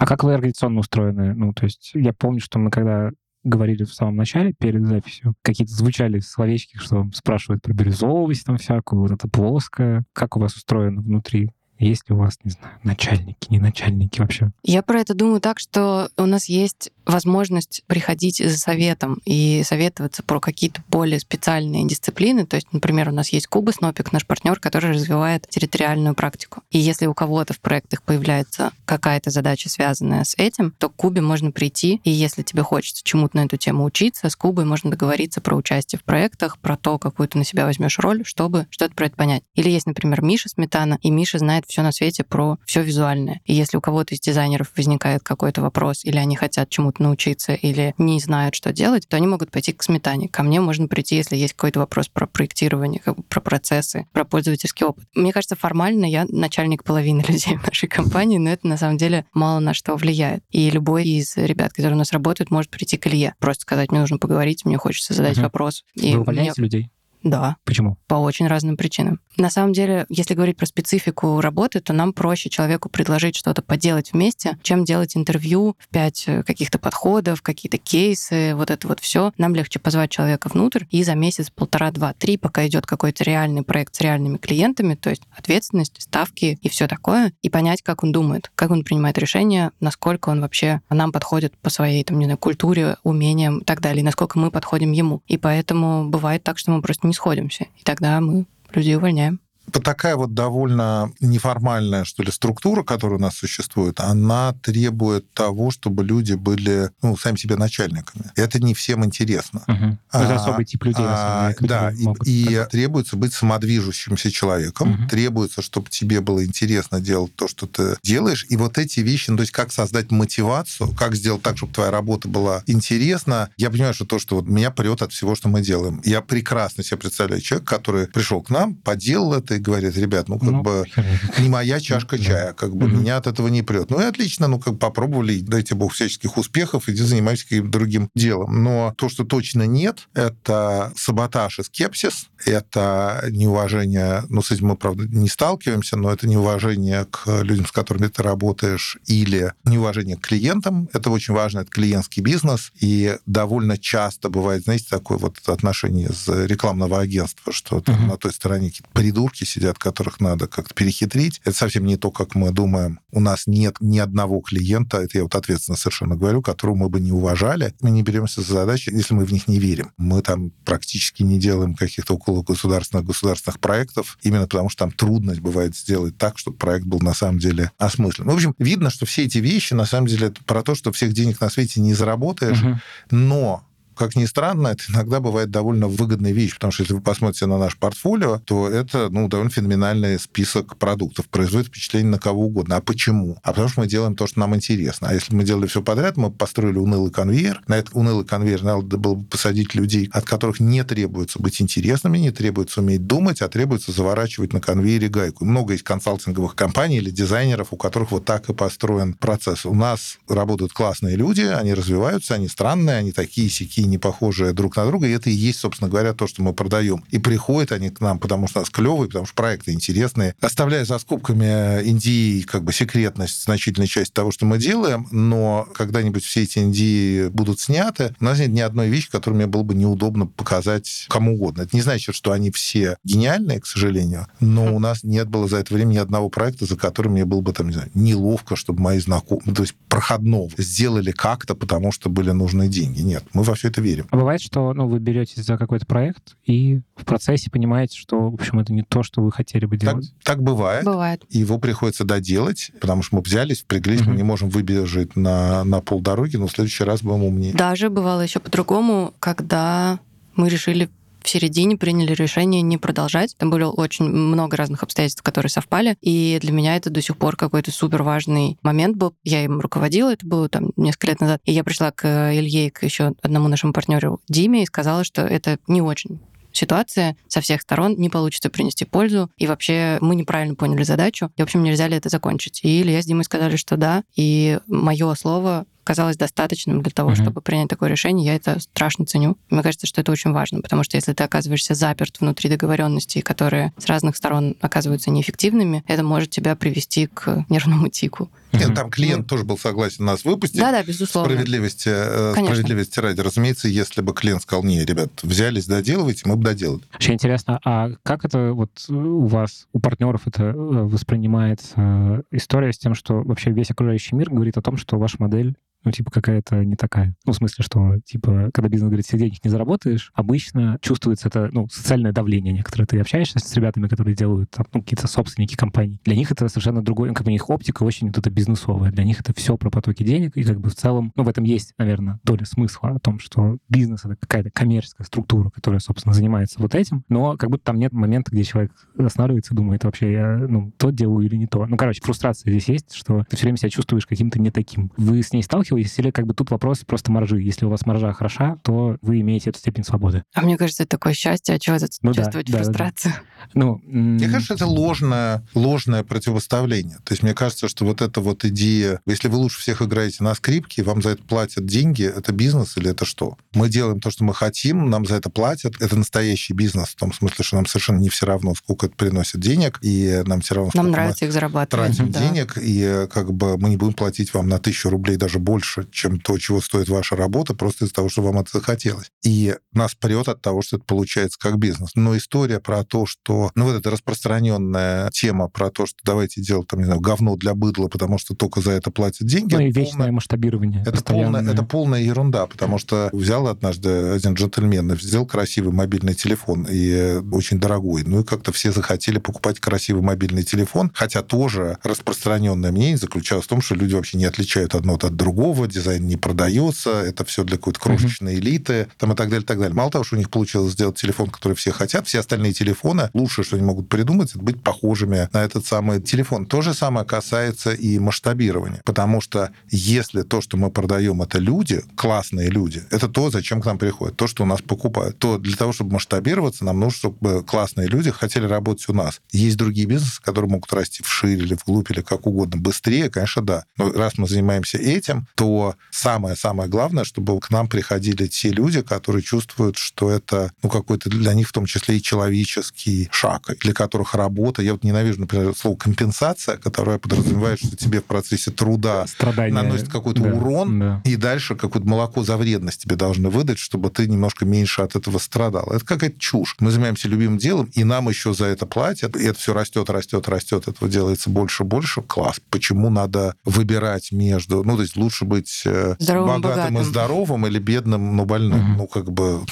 Speaker 1: А как вы организационно устроены? Ну, то есть я помню, что мы когда говорили в самом начале, перед записью, какие-то звучали словечки, что спрашивают про бирюзовость там всякую, вот это плоское. Как у вас устроено внутри есть ли у вас, не знаю, начальники, не начальники вообще?
Speaker 3: Я про это думаю так, что у нас есть возможность приходить за советом и советоваться про какие-то более специальные дисциплины. То есть, например, у нас есть Куба Снопик, наш партнер, который развивает территориальную практику. И если у кого-то в проектах появляется какая-то задача, связанная с этим, то к Кубе можно прийти, и если тебе хочется чему-то на эту тему учиться, с Кубой можно договориться про участие в проектах, про то, какую ты на себя возьмешь роль, чтобы что-то про это понять. Или есть, например, Миша Сметана, и Миша знает все на свете про все визуальное. И если у кого-то из дизайнеров возникает какой-то вопрос, или они хотят чему-то научиться, или не знают, что делать, то они могут пойти к сметане. Ко мне можно прийти, если есть какой-то вопрос про проектирование, про процессы, про пользовательский опыт. Мне кажется, формально я начальник половины людей в нашей компании, но это на самом деле мало на что влияет. И любой из ребят, которые у нас работают, может прийти к Илье, просто сказать, мне нужно поговорить, мне хочется задать uh-huh. вопрос.
Speaker 1: И Вы увольняете мне... людей?
Speaker 3: Да.
Speaker 1: Почему?
Speaker 3: По очень разным причинам. На самом деле, если говорить про специфику работы, то нам проще человеку предложить что-то поделать вместе, чем делать интервью в пять э, каких-то подходов, какие-то кейсы, вот это вот все. Нам легче позвать человека внутрь и за месяц, полтора, два, три, пока идет какой-то реальный проект с реальными клиентами, то есть ответственность, ставки и все такое, и понять, как он думает, как он принимает решения, насколько он вообще нам подходит по своей, там, не знаю, культуре, умениям и так далее, и насколько мы подходим ему. И поэтому бывает так, что мы просто не сходимся. И тогда мы людей увольняем
Speaker 2: такая вот довольно неформальная, что ли, структура, которая у нас существует, она требует того, чтобы люди были, ну, сами себе начальниками. Это не всем интересно.
Speaker 1: Угу. А, Это особый тип людей,
Speaker 2: а, Да, и, и требуется быть самодвижущимся человеком, угу. требуется, чтобы тебе было интересно делать то, что ты делаешь, и вот эти вещи, ну, то есть как создать мотивацию, как сделать так, чтобы твоя работа была интересна. Я понимаю, что то, что вот меня прет от всего, что мы делаем. Я прекрасно себе представляю человека, который пришел к нам, поделал это, и говорит, ребят, ну, как ну, бы не моя чашка чая, как бы меня от этого не прет. Ну, и отлично, ну, как попробовали, дайте бог всяческих успехов, иди занимайся каким-то другим делом. Но то, что точно нет, это саботаж и скепсис, это неуважение, ну, с этим мы, правда, не сталкиваемся, но это неуважение к людям, с которыми ты работаешь, или неуважение к клиентам. Это очень важно, это клиентский бизнес, и довольно часто бывает, знаете, такое вот отношение из рекламного агентства, что там uh-huh. на той стороне какие-то придурки сидят, которых надо как-то перехитрить. Это совсем не то, как мы думаем. У нас нет ни одного клиента, это я вот ответственно совершенно говорю, которого мы бы не уважали. Мы не беремся за задачи, если мы в них не верим. Мы там практически не делаем каких-то около государственных государственных проектов, именно потому что там трудность бывает сделать так, чтобы проект был на самом деле осмыслен. В общем, видно, что все эти вещи на самом деле это про то, что всех денег на свете не заработаешь, угу. но как ни странно, это иногда бывает довольно выгодная вещь, потому что если вы посмотрите на наш портфолио, то это ну, довольно феноменальный список продуктов, производит впечатление на кого угодно. А почему? А потому что мы делаем то, что нам интересно. А если мы делали все подряд, мы построили унылый конвейер. На этот унылый конвейер надо было бы посадить людей, от которых не требуется быть интересными, не требуется уметь думать, а требуется заворачивать на конвейере гайку. Много есть консалтинговых компаний или дизайнеров, у которых вот так и построен процесс. У нас работают классные люди, они развиваются, они странные, они такие сякие не похожие друг на друга, и это и есть, собственно говоря, то, что мы продаем. И приходят они к нам, потому что у нас клевые, потому что проекты интересные. Оставляя за скобками Индии как бы секретность, значительной части того, что мы делаем, но когда-нибудь все эти Индии будут сняты, у нас нет ни одной вещи, которую мне было бы неудобно показать кому угодно. Это не значит, что они все гениальные, к сожалению, но у нас нет было за это время ни одного проекта, за которым мне было бы там, не знаю, неловко, чтобы мои знакомые, то есть проходного, сделали как-то, потому что были нужны деньги. Нет, мы во все это верим.
Speaker 1: А бывает, что ну, вы беретесь за какой-то проект и в процессе понимаете, что, в общем, это не то, что вы хотели бы делать?
Speaker 2: Так, так бывает.
Speaker 3: Бывает.
Speaker 2: Его приходится доделать, потому что мы взялись, впряглись, угу. мы не можем выбежать на, на полдороги, но в следующий раз будем умнее.
Speaker 3: Даже бывало еще по-другому, когда мы решили в середине приняли решение не продолжать. Там было очень много разных обстоятельств, которые совпали. И для меня это до сих пор какой-то супер важный момент был. Я им руководила, это было там несколько лет назад. И я пришла к Илье к еще одному нашему партнеру Диме и сказала, что это не очень ситуация со всех сторон не получится принести пользу, и вообще мы неправильно поняли задачу, и, в общем, нельзя ли это закончить. И Илья с Димой сказали, что да, и мое слово казалось достаточным для того, mm-hmm. чтобы принять такое решение, я это страшно ценю. Мне кажется, что это очень важно, потому что если ты оказываешься заперт внутри договоренностей, которые с разных сторон оказываются неэффективными, это может тебя привести к нервному тику.
Speaker 2: Нет, там клиент тоже был согласен нас выпустить.
Speaker 3: Да-да, безусловно.
Speaker 2: Справедливости, э,
Speaker 3: Конечно.
Speaker 2: справедливости ради. Разумеется, если бы клиент сказал, не, ребят, взялись, доделывайте, мы бы доделали.
Speaker 1: Вообще интересно, а как это вот у вас, у партнеров это э, воспринимается э, история с тем, что вообще весь окружающий мир говорит о том, что ваша модель ну, типа, какая-то не такая. Ну, в смысле, что, типа, когда бизнес говорит, все денег не заработаешь, обычно чувствуется это, ну, социальное давление некоторое. Ты общаешься с ребятами, которые делают, там, ну, какие-то собственники компаний. Для них это совершенно другое, ну, как бы у них оптика очень вот это бизнесовая. Для них это все про потоки денег, и как бы в целом, ну, в этом есть, наверное, доля смысла о том, что бизнес — это какая-то коммерческая структура, которая, собственно, занимается вот этим, но как будто там нет момента, где человек останавливается и думает, вообще, я, ну, то делаю или не то. Ну, короче, фрустрация здесь есть, что ты все время себя чувствуешь каким-то не таким. Вы с ней сталкиваетесь или как бы тут вопрос просто маржи? Если у вас маржа хороша, то вы имеете эту степень свободы.
Speaker 3: А мне кажется, это такое счастье, а чего тут
Speaker 1: Ну да,
Speaker 3: чувствовать
Speaker 1: да, да, да.
Speaker 3: фрустрацию?
Speaker 1: Ну,
Speaker 2: Мне кажется, это ложное, ложное противоставление. То есть мне кажется, что вот эта вот идея, если вы лучше всех играете на скрипке, вам за это платят деньги, это бизнес или это что? Мы делаем то, что мы хотим, нам за это платят. Это настоящий бизнес в том смысле, что нам совершенно не все равно, сколько это приносит денег, и нам все равно,
Speaker 3: Нам нравится их зарабатывать.
Speaker 2: тратим
Speaker 3: да.
Speaker 2: денег, и э, как бы мы не будем платить вам на тысячу рублей даже больше, чем то, чего стоит ваша работа, просто из-за того, что вам это захотелось. И нас прет от того, что это получается как бизнес. Но история про то, что... Ну, вот эта распространенная тема про то, что давайте делать, там, не знаю, говно для быдла, потому что только за это платят деньги.
Speaker 1: ну и
Speaker 2: это
Speaker 1: вечное
Speaker 2: полная-
Speaker 1: масштабирование.
Speaker 2: это полная, это полная ерунда, потому что взял однажды один джентльмен, и взял красивый мобильный телефон, и э, очень дорогой. Ну и как-то все захотели покупать красивый мобильный телефон, хотя тоже распространенное мнение заключалось в том, что люди вообще не отличают одно от другого, дизайн не продается, это все для какой-то крошечной элиты, там и так далее, и так далее. Мало того, что у них получилось сделать телефон, который все хотят, все остальные телефоны, лучшее, что они могут придумать, это быть похожими на этот самый телефон. То же самое касается и масштабирования, потому что если то, что мы продаем, это люди, классные люди, это то, зачем к нам приходят, то, что у нас покупают, то для того, чтобы масштабироваться, нам нужно, чтобы классные люди хотели работать у нас. Есть другие бизнесы, которые могут расти вширь или вглубь, или как угодно, быстрее, конечно, да. Но раз мы занимаемся этим, то самое-самое главное, чтобы к нам приходили те люди, которые чувствуют, что это ну, какой-то для них в том числе и человеческий шаг, для которых работа, я вот ненавижу, например, слово компенсация, которое подразумевает, что тебе в процессе труда
Speaker 1: Страдания.
Speaker 2: наносит какой-то
Speaker 1: Да,
Speaker 2: урон,
Speaker 1: да.
Speaker 2: и дальше какое-то молоко за вредность тебе должны выдать, чтобы ты немножко меньше от этого страдал. Это какая-то чушь. Мы занимаемся любимым делом, и нам еще за это платят, и это все растет, растет, растет, этого делается больше и больше. Класс. Почему надо выбирать между... Ну, то есть лучше быть э,
Speaker 3: Здоровым,
Speaker 2: богатым и
Speaker 3: богатым.
Speaker 2: здоровым или бедным, но больным?
Speaker 1: Мгм.
Speaker 2: Ну, как бы...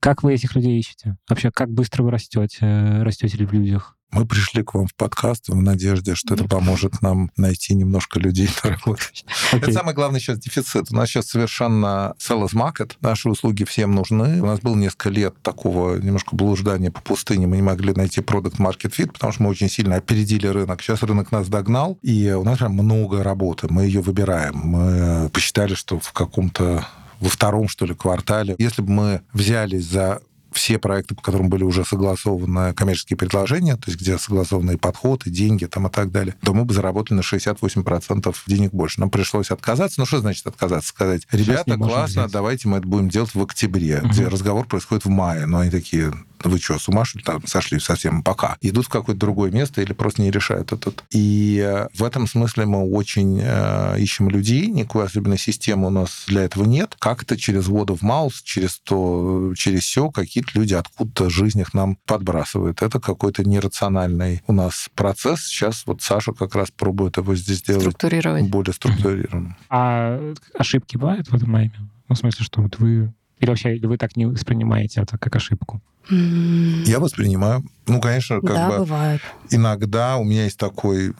Speaker 1: Как вы этих людей ищете? Вообще, как быстро вы растете? Растете ли в людях?
Speaker 2: Мы пришли к вам в подкаст в надежде, что это поможет нам найти немножко людей на работу. Это
Speaker 1: Окей.
Speaker 2: самый главный сейчас дефицит. У нас сейчас совершенно sellers market. Наши услуги всем нужны. У нас было несколько лет такого немножко блуждания по пустыне. Мы не могли найти продукт market fit, потому что мы очень сильно опередили рынок. Сейчас рынок нас догнал, и у нас прям много работы. Мы ее выбираем. Мы посчитали, что в каком-то во втором, что ли, квартале, если бы мы взялись за все проекты, по которым были уже согласованы коммерческие предложения, то есть где согласованы и подход, и деньги там, и так далее, то мы бы заработали на 68% денег больше. Нам пришлось отказаться. Ну, что значит отказаться? Сказать, ребята, классно,
Speaker 1: взять».
Speaker 2: давайте мы это будем делать в октябре,
Speaker 1: Мгм.
Speaker 2: где разговор происходит в мае. Но они такие, «Ну вы что, с ума что ли, там сошли совсем пока? Идут в какое-то другое место или просто не решают этот. И э, в этом смысле мы очень э, ищем людей, никакой особенной системы у нас для этого нет. Как-то через word of mouth, через то, через все, какие-то люди откуда-то жизнь их нам подбрасывает. Это какой-то нерациональный у нас процесс. Сейчас вот Саша как раз пробует его здесь сделать
Speaker 3: Структурировать.
Speaker 2: более структурированным.
Speaker 1: А ошибки бывают в этом найме? Ну, в смысле, что вот вы... Или вообще или вы так не воспринимаете это как ошибку?
Speaker 2: Я воспринимаю, ну, конечно, как
Speaker 3: Да,
Speaker 2: бы
Speaker 3: бывает.
Speaker 2: иногда у меня есть такой,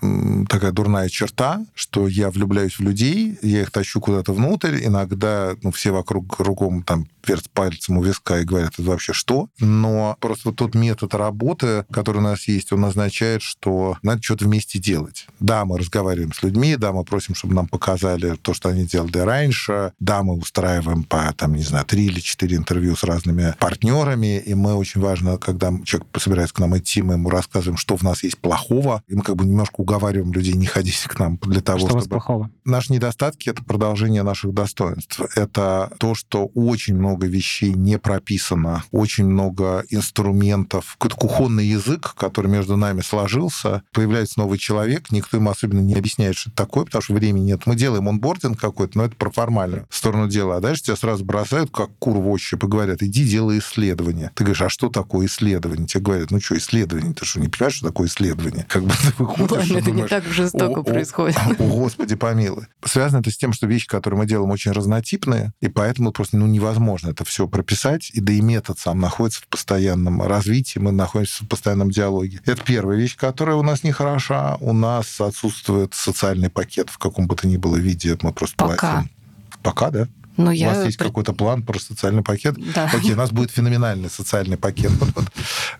Speaker 2: такая дурная черта, что я влюбляюсь в людей, я их тащу куда-то внутрь, иногда ну, все вокруг кругом там вертят пальцем у виска и говорят, это вообще что? Но просто вот тот метод работы, который у нас есть, он означает, что надо что-то вместе делать. Да, мы разговариваем с людьми, да, мы просим, чтобы нам показали то, что они делали раньше, да, мы устраиваем по, там, не знаю, три или четыре интервью с разными партнерами, и мы очень важно, когда человек собирается к нам идти, мы ему рассказываем, что в нас есть плохого, и мы как бы немножко уговариваем людей не ходить к нам для того,
Speaker 1: что
Speaker 2: чтобы...
Speaker 1: вас плохого?
Speaker 2: Наши недостатки — это продолжение наших достоинств. Это то, что очень много вещей не прописано, очень много инструментов, какой-то кухонный язык, который между нами сложился, появляется новый человек, никто ему особенно не объясняет, что это такое, потому что времени нет. Мы делаем онбординг какой-то, но это про формальную сторону дела. А дальше тебя сразу бросают, как кур в ощупь, и говорят, иди делай исследование. Ты говоришь, а что такое исследование? Тебе говорят, ну что, исследование? Ты что, не понимаешь, что такое исследование? Как бы ты выходишь
Speaker 3: Ладно, это не
Speaker 2: думаешь,
Speaker 3: так жестоко
Speaker 2: «О, о,
Speaker 3: происходит.
Speaker 2: О, Господи, помилуй. Связано это с тем, что вещи, которые мы делаем, очень разнотипные, и поэтому просто ну, невозможно это все прописать, и да и метод сам находится в постоянном развитии, мы находимся в постоянном диалоге. Это первая вещь, которая у нас нехороша. У нас отсутствует социальный пакет в каком бы то ни было виде, мы просто
Speaker 3: Пока.
Speaker 2: платим. Пока, да?
Speaker 3: Ну,
Speaker 2: У
Speaker 3: я...
Speaker 2: вас есть какой-то план про социальный пакет?
Speaker 3: Да.
Speaker 2: Окей, у нас будет феноменальный социальный пакет. Вот, вот.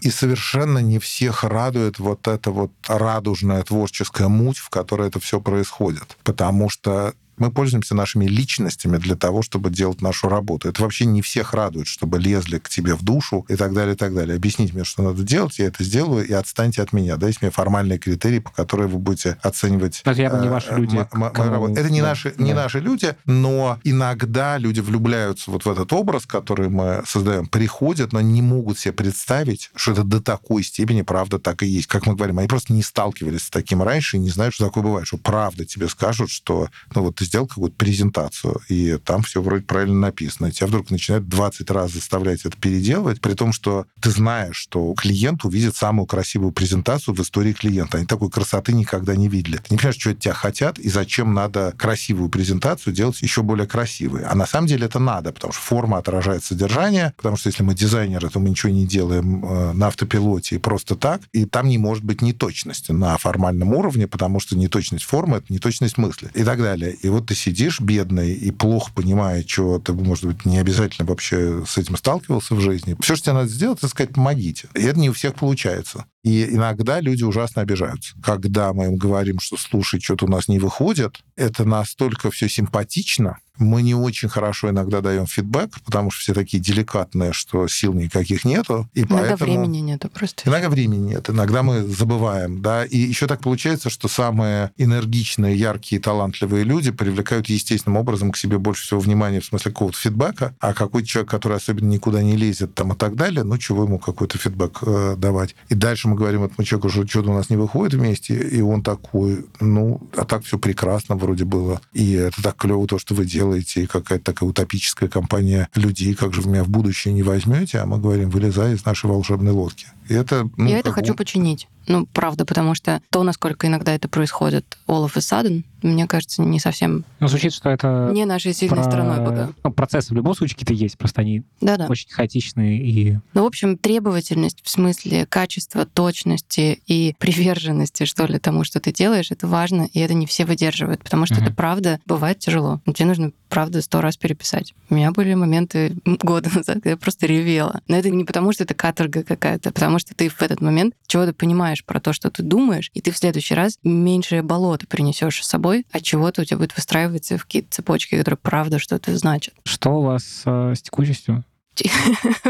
Speaker 2: И совершенно не всех радует вот эта вот радужная творческая муть, в которой это все происходит. Потому что мы пользуемся нашими личностями для того, чтобы делать нашу работу. Это вообще не всех радует, чтобы лезли к тебе в душу и так далее, и так далее. Объясните мне, что надо делать, я это сделаю, и отстаньте от меня. Дайте мне формальные критерии, по которым вы будете оценивать
Speaker 1: Но это явно не
Speaker 2: э,
Speaker 1: ваши люди, кому-.
Speaker 2: Это не,
Speaker 1: да,
Speaker 2: наши, не
Speaker 1: да.
Speaker 2: наши люди, но иногда люди влюбляются вот в этот образ, который мы создаем, приходят, но не могут себе представить, что это до такой степени правда так и есть. Как мы говорим, они просто не сталкивались с таким раньше и не знают, что такое бывает, что правда тебе скажут, что ну вот ты сделал какую-то презентацию, и там все вроде правильно написано. И тебя вдруг начинают 20 раз заставлять это переделывать, при том, что ты знаешь, что клиент увидит самую красивую презентацию в истории клиента. Они такой красоты никогда не видели. Ты не понимаешь, что от тебя хотят, и зачем надо красивую презентацию делать еще более красивой. А на самом деле это надо, потому что форма отражает содержание, потому что если мы дизайнеры, то мы ничего не делаем э, на автопилоте и просто так, и там не может быть неточности на формальном уровне, потому что неточность формы — это неточность мысли и так далее. И вот ты сидишь бедный и плохо понимая, что ты, может быть, не обязательно вообще с этим сталкивался в жизни. Все, что тебе надо сделать, это сказать «помогите». И это не у всех получается. И иногда люди ужасно обижаются. Когда мы им говорим, что слушай, что-то у нас не выходит, это настолько все симпатично, мы не очень хорошо иногда даем фидбэк, потому что все такие деликатные, что сил никаких нету. И
Speaker 3: Иногда
Speaker 2: поэтому...
Speaker 3: времени нету просто.
Speaker 2: Иногда времени нет, иногда мы забываем, да, и еще так получается, что самые энергичные, яркие, талантливые люди привлекают естественным образом к себе больше всего внимания в смысле какого-то фидбэка, а какой-то человек, который особенно никуда не лезет там и так далее, ну, чего ему какой-то фидбэк э, давать. И дальше мы говорим этому человеку, что что-то у нас не выходит вместе, и он такой, ну, а так все прекрасно вроде было, и это так клево то, что вы делаете, и какая-то такая утопическая компания людей, как же вы меня в будущее не возьмете, а мы говорим, вылезай из нашей волшебной лодки. И это, ну,
Speaker 3: Я это хочу починить. Ну, правда, потому что то, насколько иногда это происходит all of a sudden, мне кажется, не совсем
Speaker 1: Ну, звучит, что это...
Speaker 3: не нашей сильной
Speaker 1: про-
Speaker 3: стороной пока.
Speaker 1: ну, процессы в любом случае какие-то есть, просто они
Speaker 3: Да-да.
Speaker 1: очень хаотичные и...
Speaker 3: Ну, в общем, требовательность в смысле качества, точности и приверженности, что ли, тому, что ты делаешь, это важно, и это не все выдерживают, потому что
Speaker 1: Мгм.
Speaker 3: это правда бывает тяжело. Тебе нужно, правда, сто раз переписать. У меня были моменты года назад, когда я просто ревела. Но это не потому, что это каторга какая-то, а потому что ты в этот момент чего-то понимаешь про то, что ты думаешь, и ты в следующий раз меньшее болото принесешь с собой, от чего-то у тебя будет выстраиваться в какие-то цепочки, которые правда что-то значат.
Speaker 1: Что у вас э, с текучестью?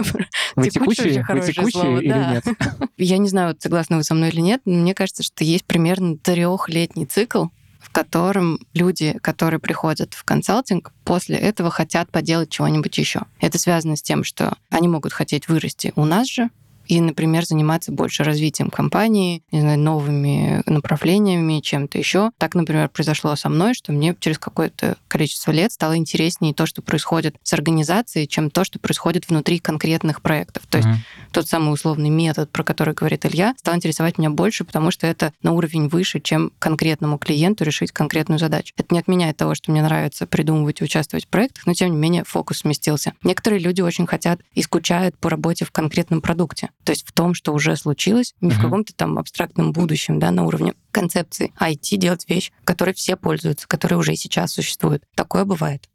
Speaker 1: Вы текучие? Вы текучие
Speaker 3: слово,
Speaker 1: или
Speaker 3: да.
Speaker 1: нет?
Speaker 3: Я не знаю, согласны вы со мной или нет, но мне кажется, что есть примерно трехлетний цикл, в котором люди, которые приходят в консалтинг, после этого хотят поделать чего-нибудь еще. Это связано с тем, что они могут хотеть вырасти у нас же, и, например, заниматься больше развитием компании, не знаю, новыми направлениями, чем-то еще. Так, например, произошло со мной, что мне через какое-то количество лет стало интереснее то, что происходит с организацией, чем то, что происходит внутри конкретных проектов. То есть
Speaker 1: Мгм.
Speaker 3: тот самый условный метод, про который говорит Илья, стал интересовать меня больше, потому что это на уровень выше, чем конкретному клиенту решить конкретную задачу. Это не отменяет того, что мне нравится придумывать и участвовать в проектах, но тем не менее фокус сместился. Некоторые люди очень хотят и скучают по работе в конкретном продукте. То есть в том, что уже случилось, не в
Speaker 1: Мгм.
Speaker 3: каком-то там абстрактном будущем, да, на уровне концепции, идти делать вещь, которой все пользуются, которая уже и сейчас существует. Такое бывает.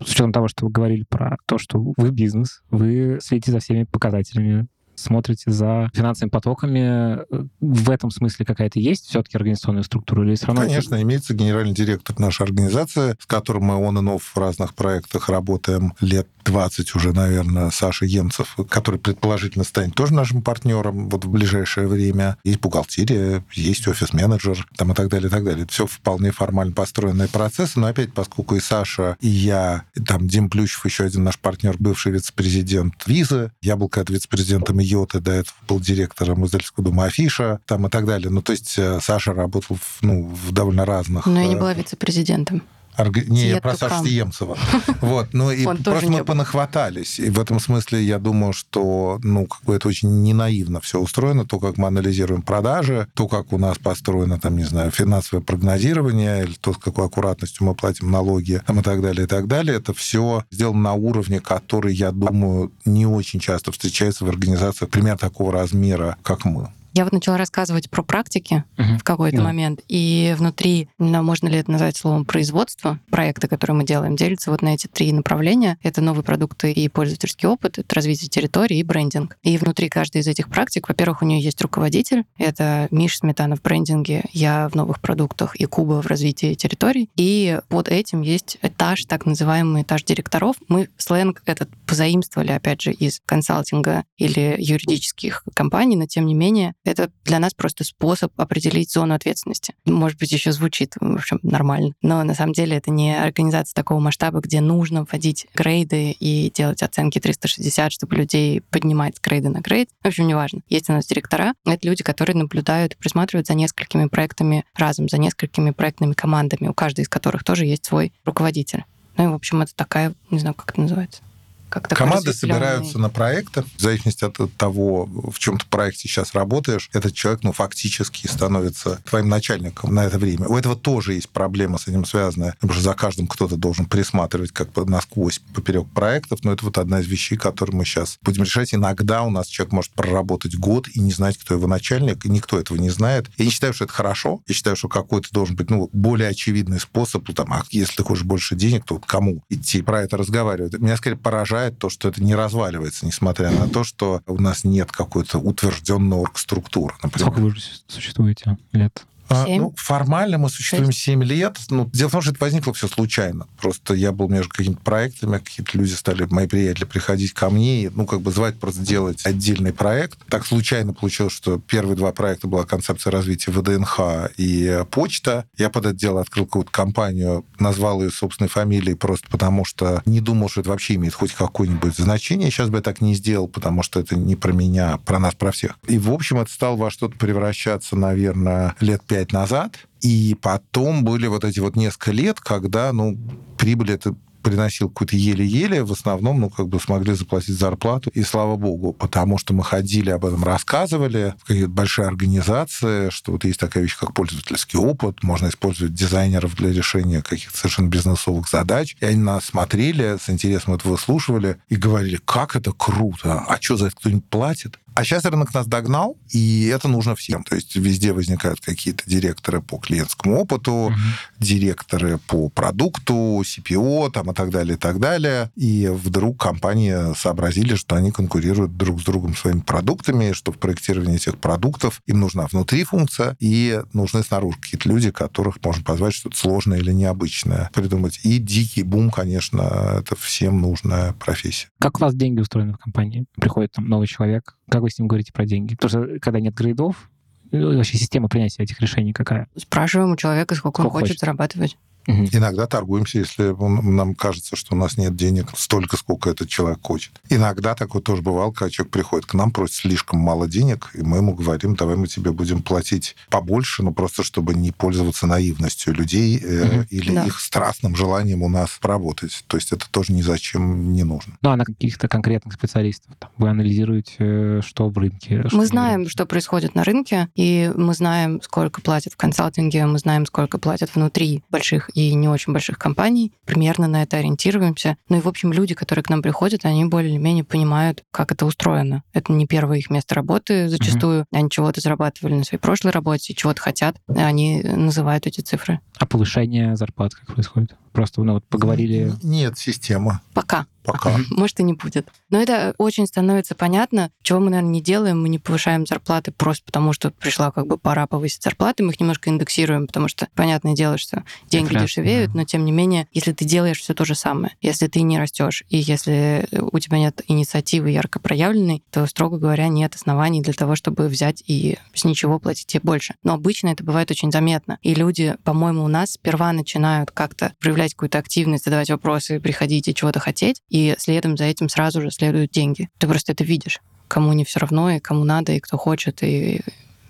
Speaker 1: С учетом того, что вы говорили про то, что вы бизнес, вы следите за всеми показателями, смотрите за финансовыми потоками. В этом смысле какая-то есть все-таки организационная структура или все равно...
Speaker 2: Конечно, имеется генеральный директор нашей организации, с которым мы on and off в разных проектах работаем лет 20 уже, наверное, Саша Емцев, который предположительно станет тоже нашим партнером вот в ближайшее время. Есть бухгалтерия, есть офис-менеджер там и так далее, и так далее. Это все вполне формально построенные процессы, но опять, поскольку и Саша, и я, и там Дим Плющев, еще один наш партнер, бывший вице-президент Визы, я был когда вице-президентом Йоты, до этого был директором издательского дома Афиша, там и так далее. Ну, то есть э, Саша работал в, ну, в довольно разных...
Speaker 3: Но я не э, была вице-президентом.
Speaker 2: Орг... Не, я про Сашу Емцева. Вот, ну и просто мы понахватались. И в этом смысле я думаю, что ну, как бы это очень ненаивно все устроено, то, как мы анализируем продажи, то, как у нас построено, там, не знаю, финансовое прогнозирование, или то, с какой аккуратностью мы платим налоги, там, и так далее, и так далее. Это все сделано на уровне, который, я думаю, не очень часто встречается в организациях примерно такого размера, как мы.
Speaker 3: Я вот начала рассказывать про практики uh-huh. в какой-то yeah. момент, и внутри, ну, можно ли это назвать словом производство, проекты, которые мы делаем, делятся вот на эти три направления. Это новые продукты и пользовательский опыт, это развитие территории и брендинг. И внутри каждой из этих практик, во-первых, у нее есть руководитель, это Миш Сметана в брендинге, я в новых продуктах и Куба в развитии территорий. И под этим есть этаж, так называемый этаж директоров. Мы сленг этот позаимствовали, опять же, из консалтинга или юридических компаний, но тем не менее это для нас просто способ определить зону ответственности. Может быть, еще звучит, в общем, нормально. Но на самом деле это не организация такого масштаба, где нужно вводить грейды и делать оценки 360, чтобы людей поднимать с грейда на грейд. В общем, неважно. Есть у нас директора. Это люди, которые наблюдают и присматривают за несколькими проектами разом, за несколькими проектными командами, у каждой из которых тоже есть свой руководитель. Ну и, в общем, это такая, не знаю, как это называется,
Speaker 2: как Команды собираются на проекты. В зависимости от того, в чем ты проекте сейчас работаешь, этот человек, ну, фактически становится твоим начальником на это время. У этого тоже есть проблема с этим связанная, потому что за каждым кто-то должен присматривать как бы насквозь поперек проектов, но это вот одна из вещей, которые мы сейчас будем решать. Иногда у нас человек может проработать год и не знать, кто его начальник, и никто этого не знает. Я не считаю, что это хорошо. Я считаю, что какой-то должен быть, ну, более очевидный способ, ну, там, а если ты хочешь больше денег, то кому идти про это разговаривать. Меня скорее поражает поражает то, что это не разваливается, несмотря на то, что у нас нет какой-то утвержденной оргструктуры.
Speaker 1: Сколько вы существуете лет?
Speaker 2: А, ну, формально мы существуем 7 лет. Ну, дело в том, что это возникло все случайно. Просто я был между какими-то проектами, какие-то люди стали, мои приятели, приходить ко мне и, ну, как бы звать просто делать отдельный проект. Так случайно получилось, что первые два проекта была концепция развития ВДНХ и почта. Я под это дело открыл какую-то компанию, назвал ее собственной фамилией просто потому, что не думал, что это вообще имеет хоть какое-нибудь значение. Сейчас бы я так не сделал, потому что это не про меня, а про нас, про всех. И, в общем, это стало во что-то превращаться, наверное, лет пять лет назад. И потом были вот эти вот несколько лет, когда, ну, прибыль это приносил какую-то еле-еле, в основном, ну, как бы смогли заплатить зарплату, и слава богу, потому что мы ходили, об этом рассказывали, в какие-то большие организации, что вот есть такая вещь, как пользовательский опыт, можно использовать дизайнеров для решения каких-то совершенно бизнесовых задач, и они нас смотрели, с интересом это выслушивали и говорили, как это круто, а что за это кто-нибудь платит? А сейчас рынок нас догнал, и это нужно всем. То есть везде возникают какие-то директоры по клиентскому опыту, угу. директоры по продукту, CPO там, и так далее, и так далее. И вдруг компании сообразили, что они конкурируют друг с другом своими продуктами, что в проектировании этих продуктов им нужна внутри функция, и нужны снаружи какие-то люди, которых можно позвать что-то сложное или необычное придумать. И дикий бум, конечно, это всем нужная профессия.
Speaker 1: Как у вас деньги устроены в компании? Приходит там новый человек, как вы с ним говорите про деньги? Потому что когда нет грейдов, ну, вообще система принятия этих решений какая?
Speaker 3: Спрашиваем у человека, сколько, сколько он хочет, хочет зарабатывать.
Speaker 2: Угу. Иногда торгуемся, если нам кажется, что у нас нет денег столько, сколько этот человек хочет. Иногда такое тоже бывало, когда человек приходит к нам, просит слишком мало денег, и мы ему говорим, давай мы тебе будем платить побольше, но просто чтобы не пользоваться наивностью людей угу. или да. их страстным желанием у нас поработать. То есть это тоже ни зачем не нужно.
Speaker 1: Ну, а на каких-то конкретных специалистов? Там, вы анализируете, э, что в рынке?
Speaker 3: Мы знаем, что происходит на рынке, и мы знаем, сколько платят в консалтинге, мы знаем, сколько платят внутри больших и не очень больших компаний. Примерно на это ориентируемся. Ну и, в общем, люди, которые к нам приходят, они более-менее понимают, как это устроено. Это не первое их место работы зачастую. Mm-hmm. Они чего-то зарабатывали на своей прошлой работе, чего-то хотят. Они называют эти цифры.
Speaker 1: А повышение зарплат как происходит? Просто ну, вот поговорили?
Speaker 2: Нет системы.
Speaker 3: Пока.
Speaker 2: Пока.
Speaker 3: Может, и не будет. Но это очень становится понятно, чего мы, наверное, не делаем. Мы не повышаем зарплаты просто потому, что пришла как бы пора повысить зарплаты. Мы их немножко индексируем, потому что, понятное дело, что деньги
Speaker 1: Инфляция,
Speaker 3: дешевеют,
Speaker 1: да.
Speaker 3: но тем не менее, если ты делаешь все то же самое, если ты не растешь, и если у тебя нет инициативы ярко проявленной, то, строго говоря, нет оснований для того, чтобы взять и с ничего платить тебе больше. Но обычно это бывает очень заметно. И люди, по-моему, у нас сперва начинают как-то проявлять какую-то активность, задавать вопросы, приходить и чего-то хотеть, и следом за этим сразу же следуют деньги. Ты просто это видишь кому не все равно, и кому надо, и кто хочет, и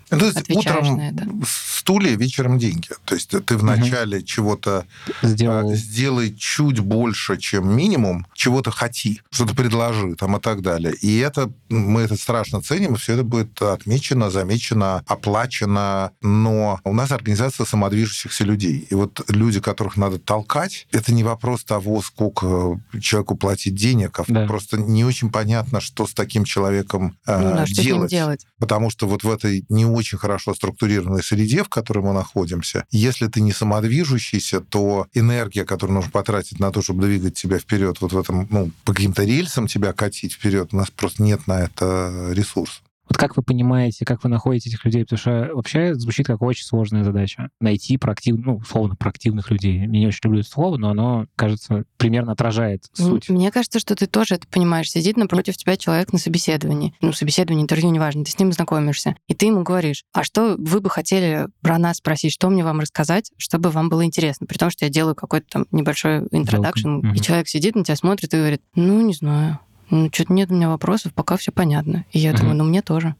Speaker 2: То есть
Speaker 3: Отвечаешь
Speaker 2: утром
Speaker 3: это.
Speaker 2: стулья, вечером деньги. То есть ты вначале чего-то
Speaker 1: Сделал...
Speaker 2: а, сделай чуть больше, чем минимум, чего-то хоти, что-то предложи там и так далее. И это мы это страшно ценим, и все это будет отмечено, замечено, оплачено. Но у нас организация самодвижущихся людей. И вот люди, которых надо толкать, это не вопрос того, сколько человеку платить денег, а
Speaker 1: Да.
Speaker 2: просто не очень понятно, что с таким человеком э,
Speaker 3: ну, да,
Speaker 2: делать.
Speaker 3: делать.
Speaker 2: Потому что вот в этой не очень хорошо структурированной среде, в которой мы находимся, если ты не самодвижущийся, то энергия, которую нужно потратить на то, чтобы двигать тебя вперед, вот в этом, ну, по каким-то рельсам тебя катить вперед, у нас просто нет на это ресурса.
Speaker 1: Вот как вы понимаете, как вы находите этих людей? Потому что вообще звучит как очень сложная задача. Найти проактив... ну, условно, проактивных людей. Я не очень люблю это слово, но оно, кажется, примерно отражает суть.
Speaker 3: Мне кажется, что ты тоже это понимаешь. Сидит напротив тебя человек на собеседовании. Ну, собеседование, интервью, неважно, ты с ним знакомишься. И ты ему говоришь, а что вы бы хотели про нас спросить, что мне вам рассказать, чтобы вам было интересно? При том, что я делаю какой-то там небольшой интродакшн,
Speaker 1: Мгм.
Speaker 3: и человек сидит на тебя, смотрит и говорит, ну, не знаю, ну, что-то нет у меня вопросов, пока все понятно. И я
Speaker 1: Мгм.
Speaker 3: думаю, ну, мне тоже.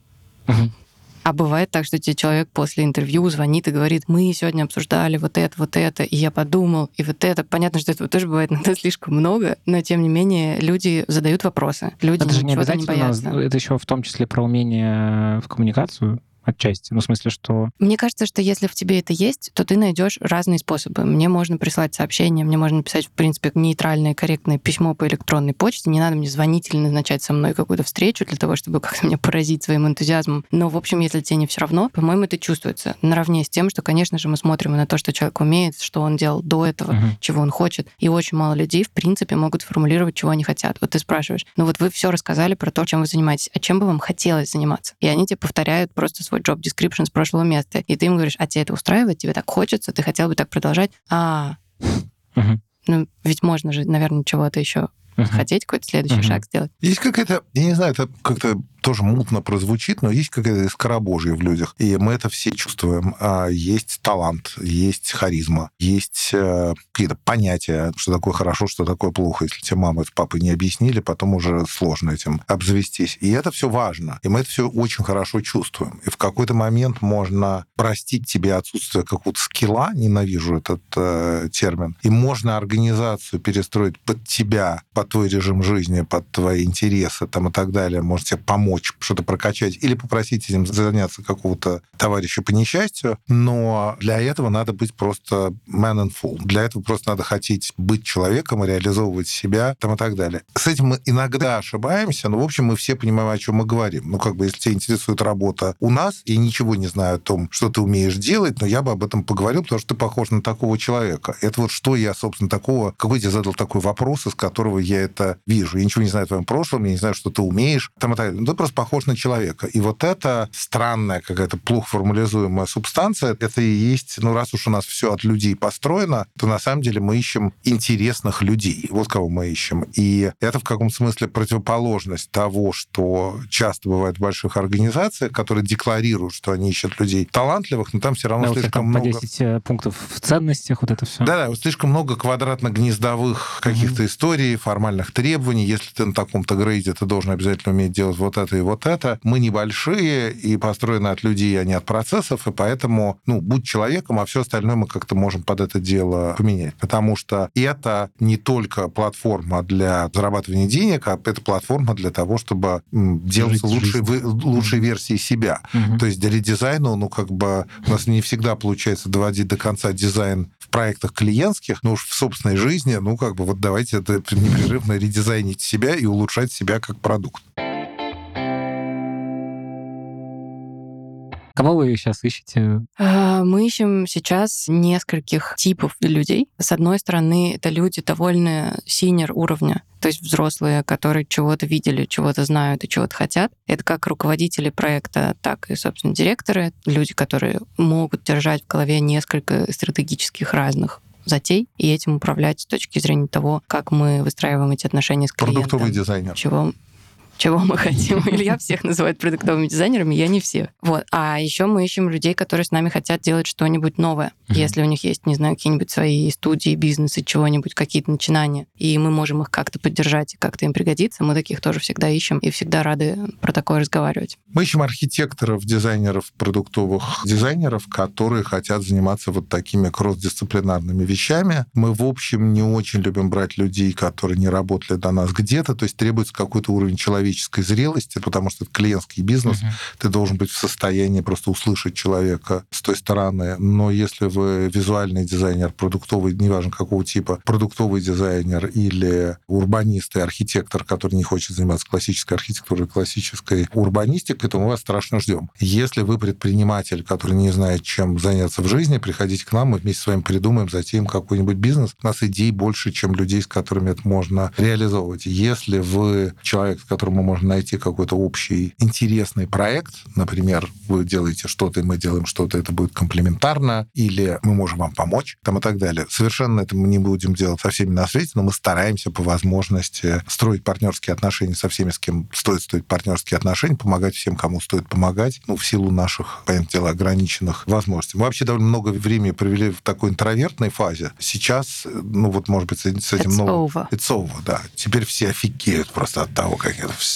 Speaker 1: Мгм.
Speaker 3: А бывает так, что тебе человек после интервью звонит и говорит, мы сегодня обсуждали вот это, вот это, и я подумал, и вот это. Понятно, что этого тоже бывает иногда слишком много, но тем не менее люди задают вопросы. Люди
Speaker 1: Это же не
Speaker 3: не боятся.
Speaker 1: это еще в том числе про умение в коммуникацию отчасти. Ну, в смысле, что...
Speaker 3: Мне кажется, что если в тебе это есть, то ты найдешь разные способы. Мне можно прислать сообщение, мне можно написать, в принципе, нейтральное, корректное письмо по электронной почте. Не надо мне звонить или назначать со мной какую-то встречу для того, чтобы как-то меня поразить своим энтузиазмом. Но, в общем, если тебе не все равно, по-моему, это чувствуется наравне с тем, что, конечно же, мы смотрим на то, что человек умеет, что он делал до этого,
Speaker 1: Мгм.
Speaker 3: чего он хочет. И очень мало людей, в принципе, могут сформулировать, чего они хотят. Вот ты спрашиваешь, ну вот вы все рассказали про то, чем вы занимаетесь, а чем бы вам хотелось заниматься? И они тебе повторяют просто свой job description с прошлого места. И ты им говоришь, а тебе это устраивает, тебе так хочется, ты хотел бы так продолжать? А, ну ведь можно же, наверное, чего-то еще хотеть, какой-то следующий
Speaker 1: Мгм.
Speaker 3: шаг сделать.
Speaker 2: Есть какая-то, я не знаю, это как-то тоже мутно прозвучит, но есть какая-то искра Божья в людях, и мы это все чувствуем. А, Есть талант, есть харизма, есть э, какие-то понятия, что такое хорошо, что такое плохо. Если тебе мама с папой не объяснили, потом уже сложно этим обзавестись. И это все важно, и мы это все очень хорошо чувствуем. И в какой-то момент можно простить тебе отсутствие какого-то скилла, ненавижу этот э, термин, и можно организацию перестроить под тебя, под твой режим жизни, под твои интересы там, и так далее, может тебе помочь что-то прокачать или попросить этим заняться какого-то товарища по несчастью, но для этого надо быть просто man and full. Для этого просто надо хотеть быть человеком и реализовывать себя там, и так далее. С этим мы иногда ошибаемся, но, в общем, мы все понимаем, о чем мы говорим. Ну, как бы, если тебя интересует работа у нас, я ничего не знаю о том, что ты умеешь делать, но я бы об этом поговорил, потому что ты похож на такого человека. Это вот что я, собственно, такого... Какой тебе задал такой вопрос, из которого я это вижу? Я ничего не знаю о твоем прошлом, я не знаю, что ты умеешь. Там, и так далее. Ну, просто похож на человека. И вот это странная какая-то плохо формализуемая субстанция, это и есть, ну, раз уж у нас все от людей построено, то на самом деле мы ищем интересных людей. Вот кого мы ищем. И это в каком смысле противоположность того, что часто бывает в больших организациях, которые декларируют, что они ищут людей талантливых, но там все равно
Speaker 1: Да, вот
Speaker 2: слишком
Speaker 1: по
Speaker 2: много...
Speaker 1: 10 э, пунктов в ценностях, вот это все.
Speaker 2: Да, да, вот слишком много квадратно-гнездовых каких-то историй, формальных требований. Если ты на таком-то грейде, ты должен обязательно уметь делать вот это и вот это. Мы небольшие и построены от людей, а не от процессов, и поэтому, ну, будь человеком, а все остальное мы как-то можем под это дело поменять. Потому что это не только платформа для зарабатывания денег, а это платформа для того, чтобы делать лучшие,
Speaker 1: жизнь.
Speaker 2: вы- лучшие версии себя.
Speaker 1: Мгм.
Speaker 2: То есть для редизайна, ну, как бы у нас не всегда получается доводить до конца дизайн в проектах клиентских, но уж в собственной жизни, ну, как бы вот давайте это непрерывно редизайнить себя и улучшать себя как продукт.
Speaker 1: Кого вы сейчас ищете?
Speaker 3: А, мы ищем сейчас нескольких типов людей. С одной стороны, это люди довольно синер уровня, то есть взрослые, которые чего-то видели, чего-то знают и чего-то хотят. Это как руководители проекта, так и, собственно, директоры, люди, которые могут держать в голове несколько стратегических разных затей и этим управлять с точки зрения того, как мы выстраиваем эти отношения с клиентом.
Speaker 2: Продуктовый дизайнер.
Speaker 3: Чего чего мы хотим. Илья всех называет продуктовыми дизайнерами, я не всех. Вот. А еще мы ищем людей, которые с нами хотят делать что-нибудь новое. Mm-hmm. Если у них есть, не знаю, какие-нибудь свои студии, бизнесы, чего-нибудь, какие-то начинания, и мы можем их как-то поддержать и как-то им пригодиться, мы таких тоже всегда ищем и всегда рады про такое разговаривать.
Speaker 2: Мы ищем архитекторов, дизайнеров, продуктовых дизайнеров, которые хотят заниматься вот такими кросс-дисциплинарными вещами. Мы, в общем, не очень любим брать людей, которые не работали до нас где-то, то есть требуется какой-то уровень человека человеческой зрелости, потому что это клиентский бизнес, угу. ты должен быть в состоянии просто услышать человека с той стороны. Но если вы визуальный дизайнер, продуктовый, неважно какого типа, продуктовый дизайнер или урбанист и архитектор, который не хочет заниматься классической архитектурой, классической урбанистикой, то мы вас страшно ждем. Если вы предприниматель, который не знает, чем заняться в жизни, приходите к нам, мы вместе с вами придумаем, затеем какой-нибудь бизнес. У нас идей больше, чем людей, с которыми это можно реализовывать. Если вы человек, с которым мы можем найти какой-то общий интересный проект. Например, вы делаете что-то, и мы делаем что-то, это будет комплементарно, или мы можем вам помочь, там и так далее. Совершенно это мы не будем делать со всеми на свете, но мы стараемся по возможности строить партнерские отношения со всеми, с кем стоит строить партнерские отношения, помогать всем, кому стоит помогать, ну, в силу наших, понятное дело, ограниченных возможностей. Мы вообще довольно много времени провели в такой интровертной фазе. Сейчас, ну, вот, может быть, с этим...
Speaker 3: It's новым... over.
Speaker 2: It's over, да. Теперь все офигеют просто от того, как это все,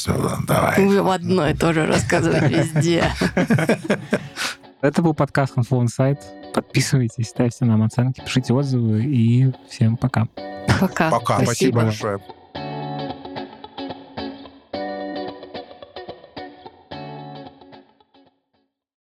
Speaker 2: давай.
Speaker 3: Вы в одно и то же рассказывать везде.
Speaker 1: Это был подкаст Confluent Сайт. Подписывайтесь, ставьте нам оценки, пишите отзывы и всем пока.
Speaker 3: Пока.
Speaker 2: Пока. Спасибо, Спасибо большое.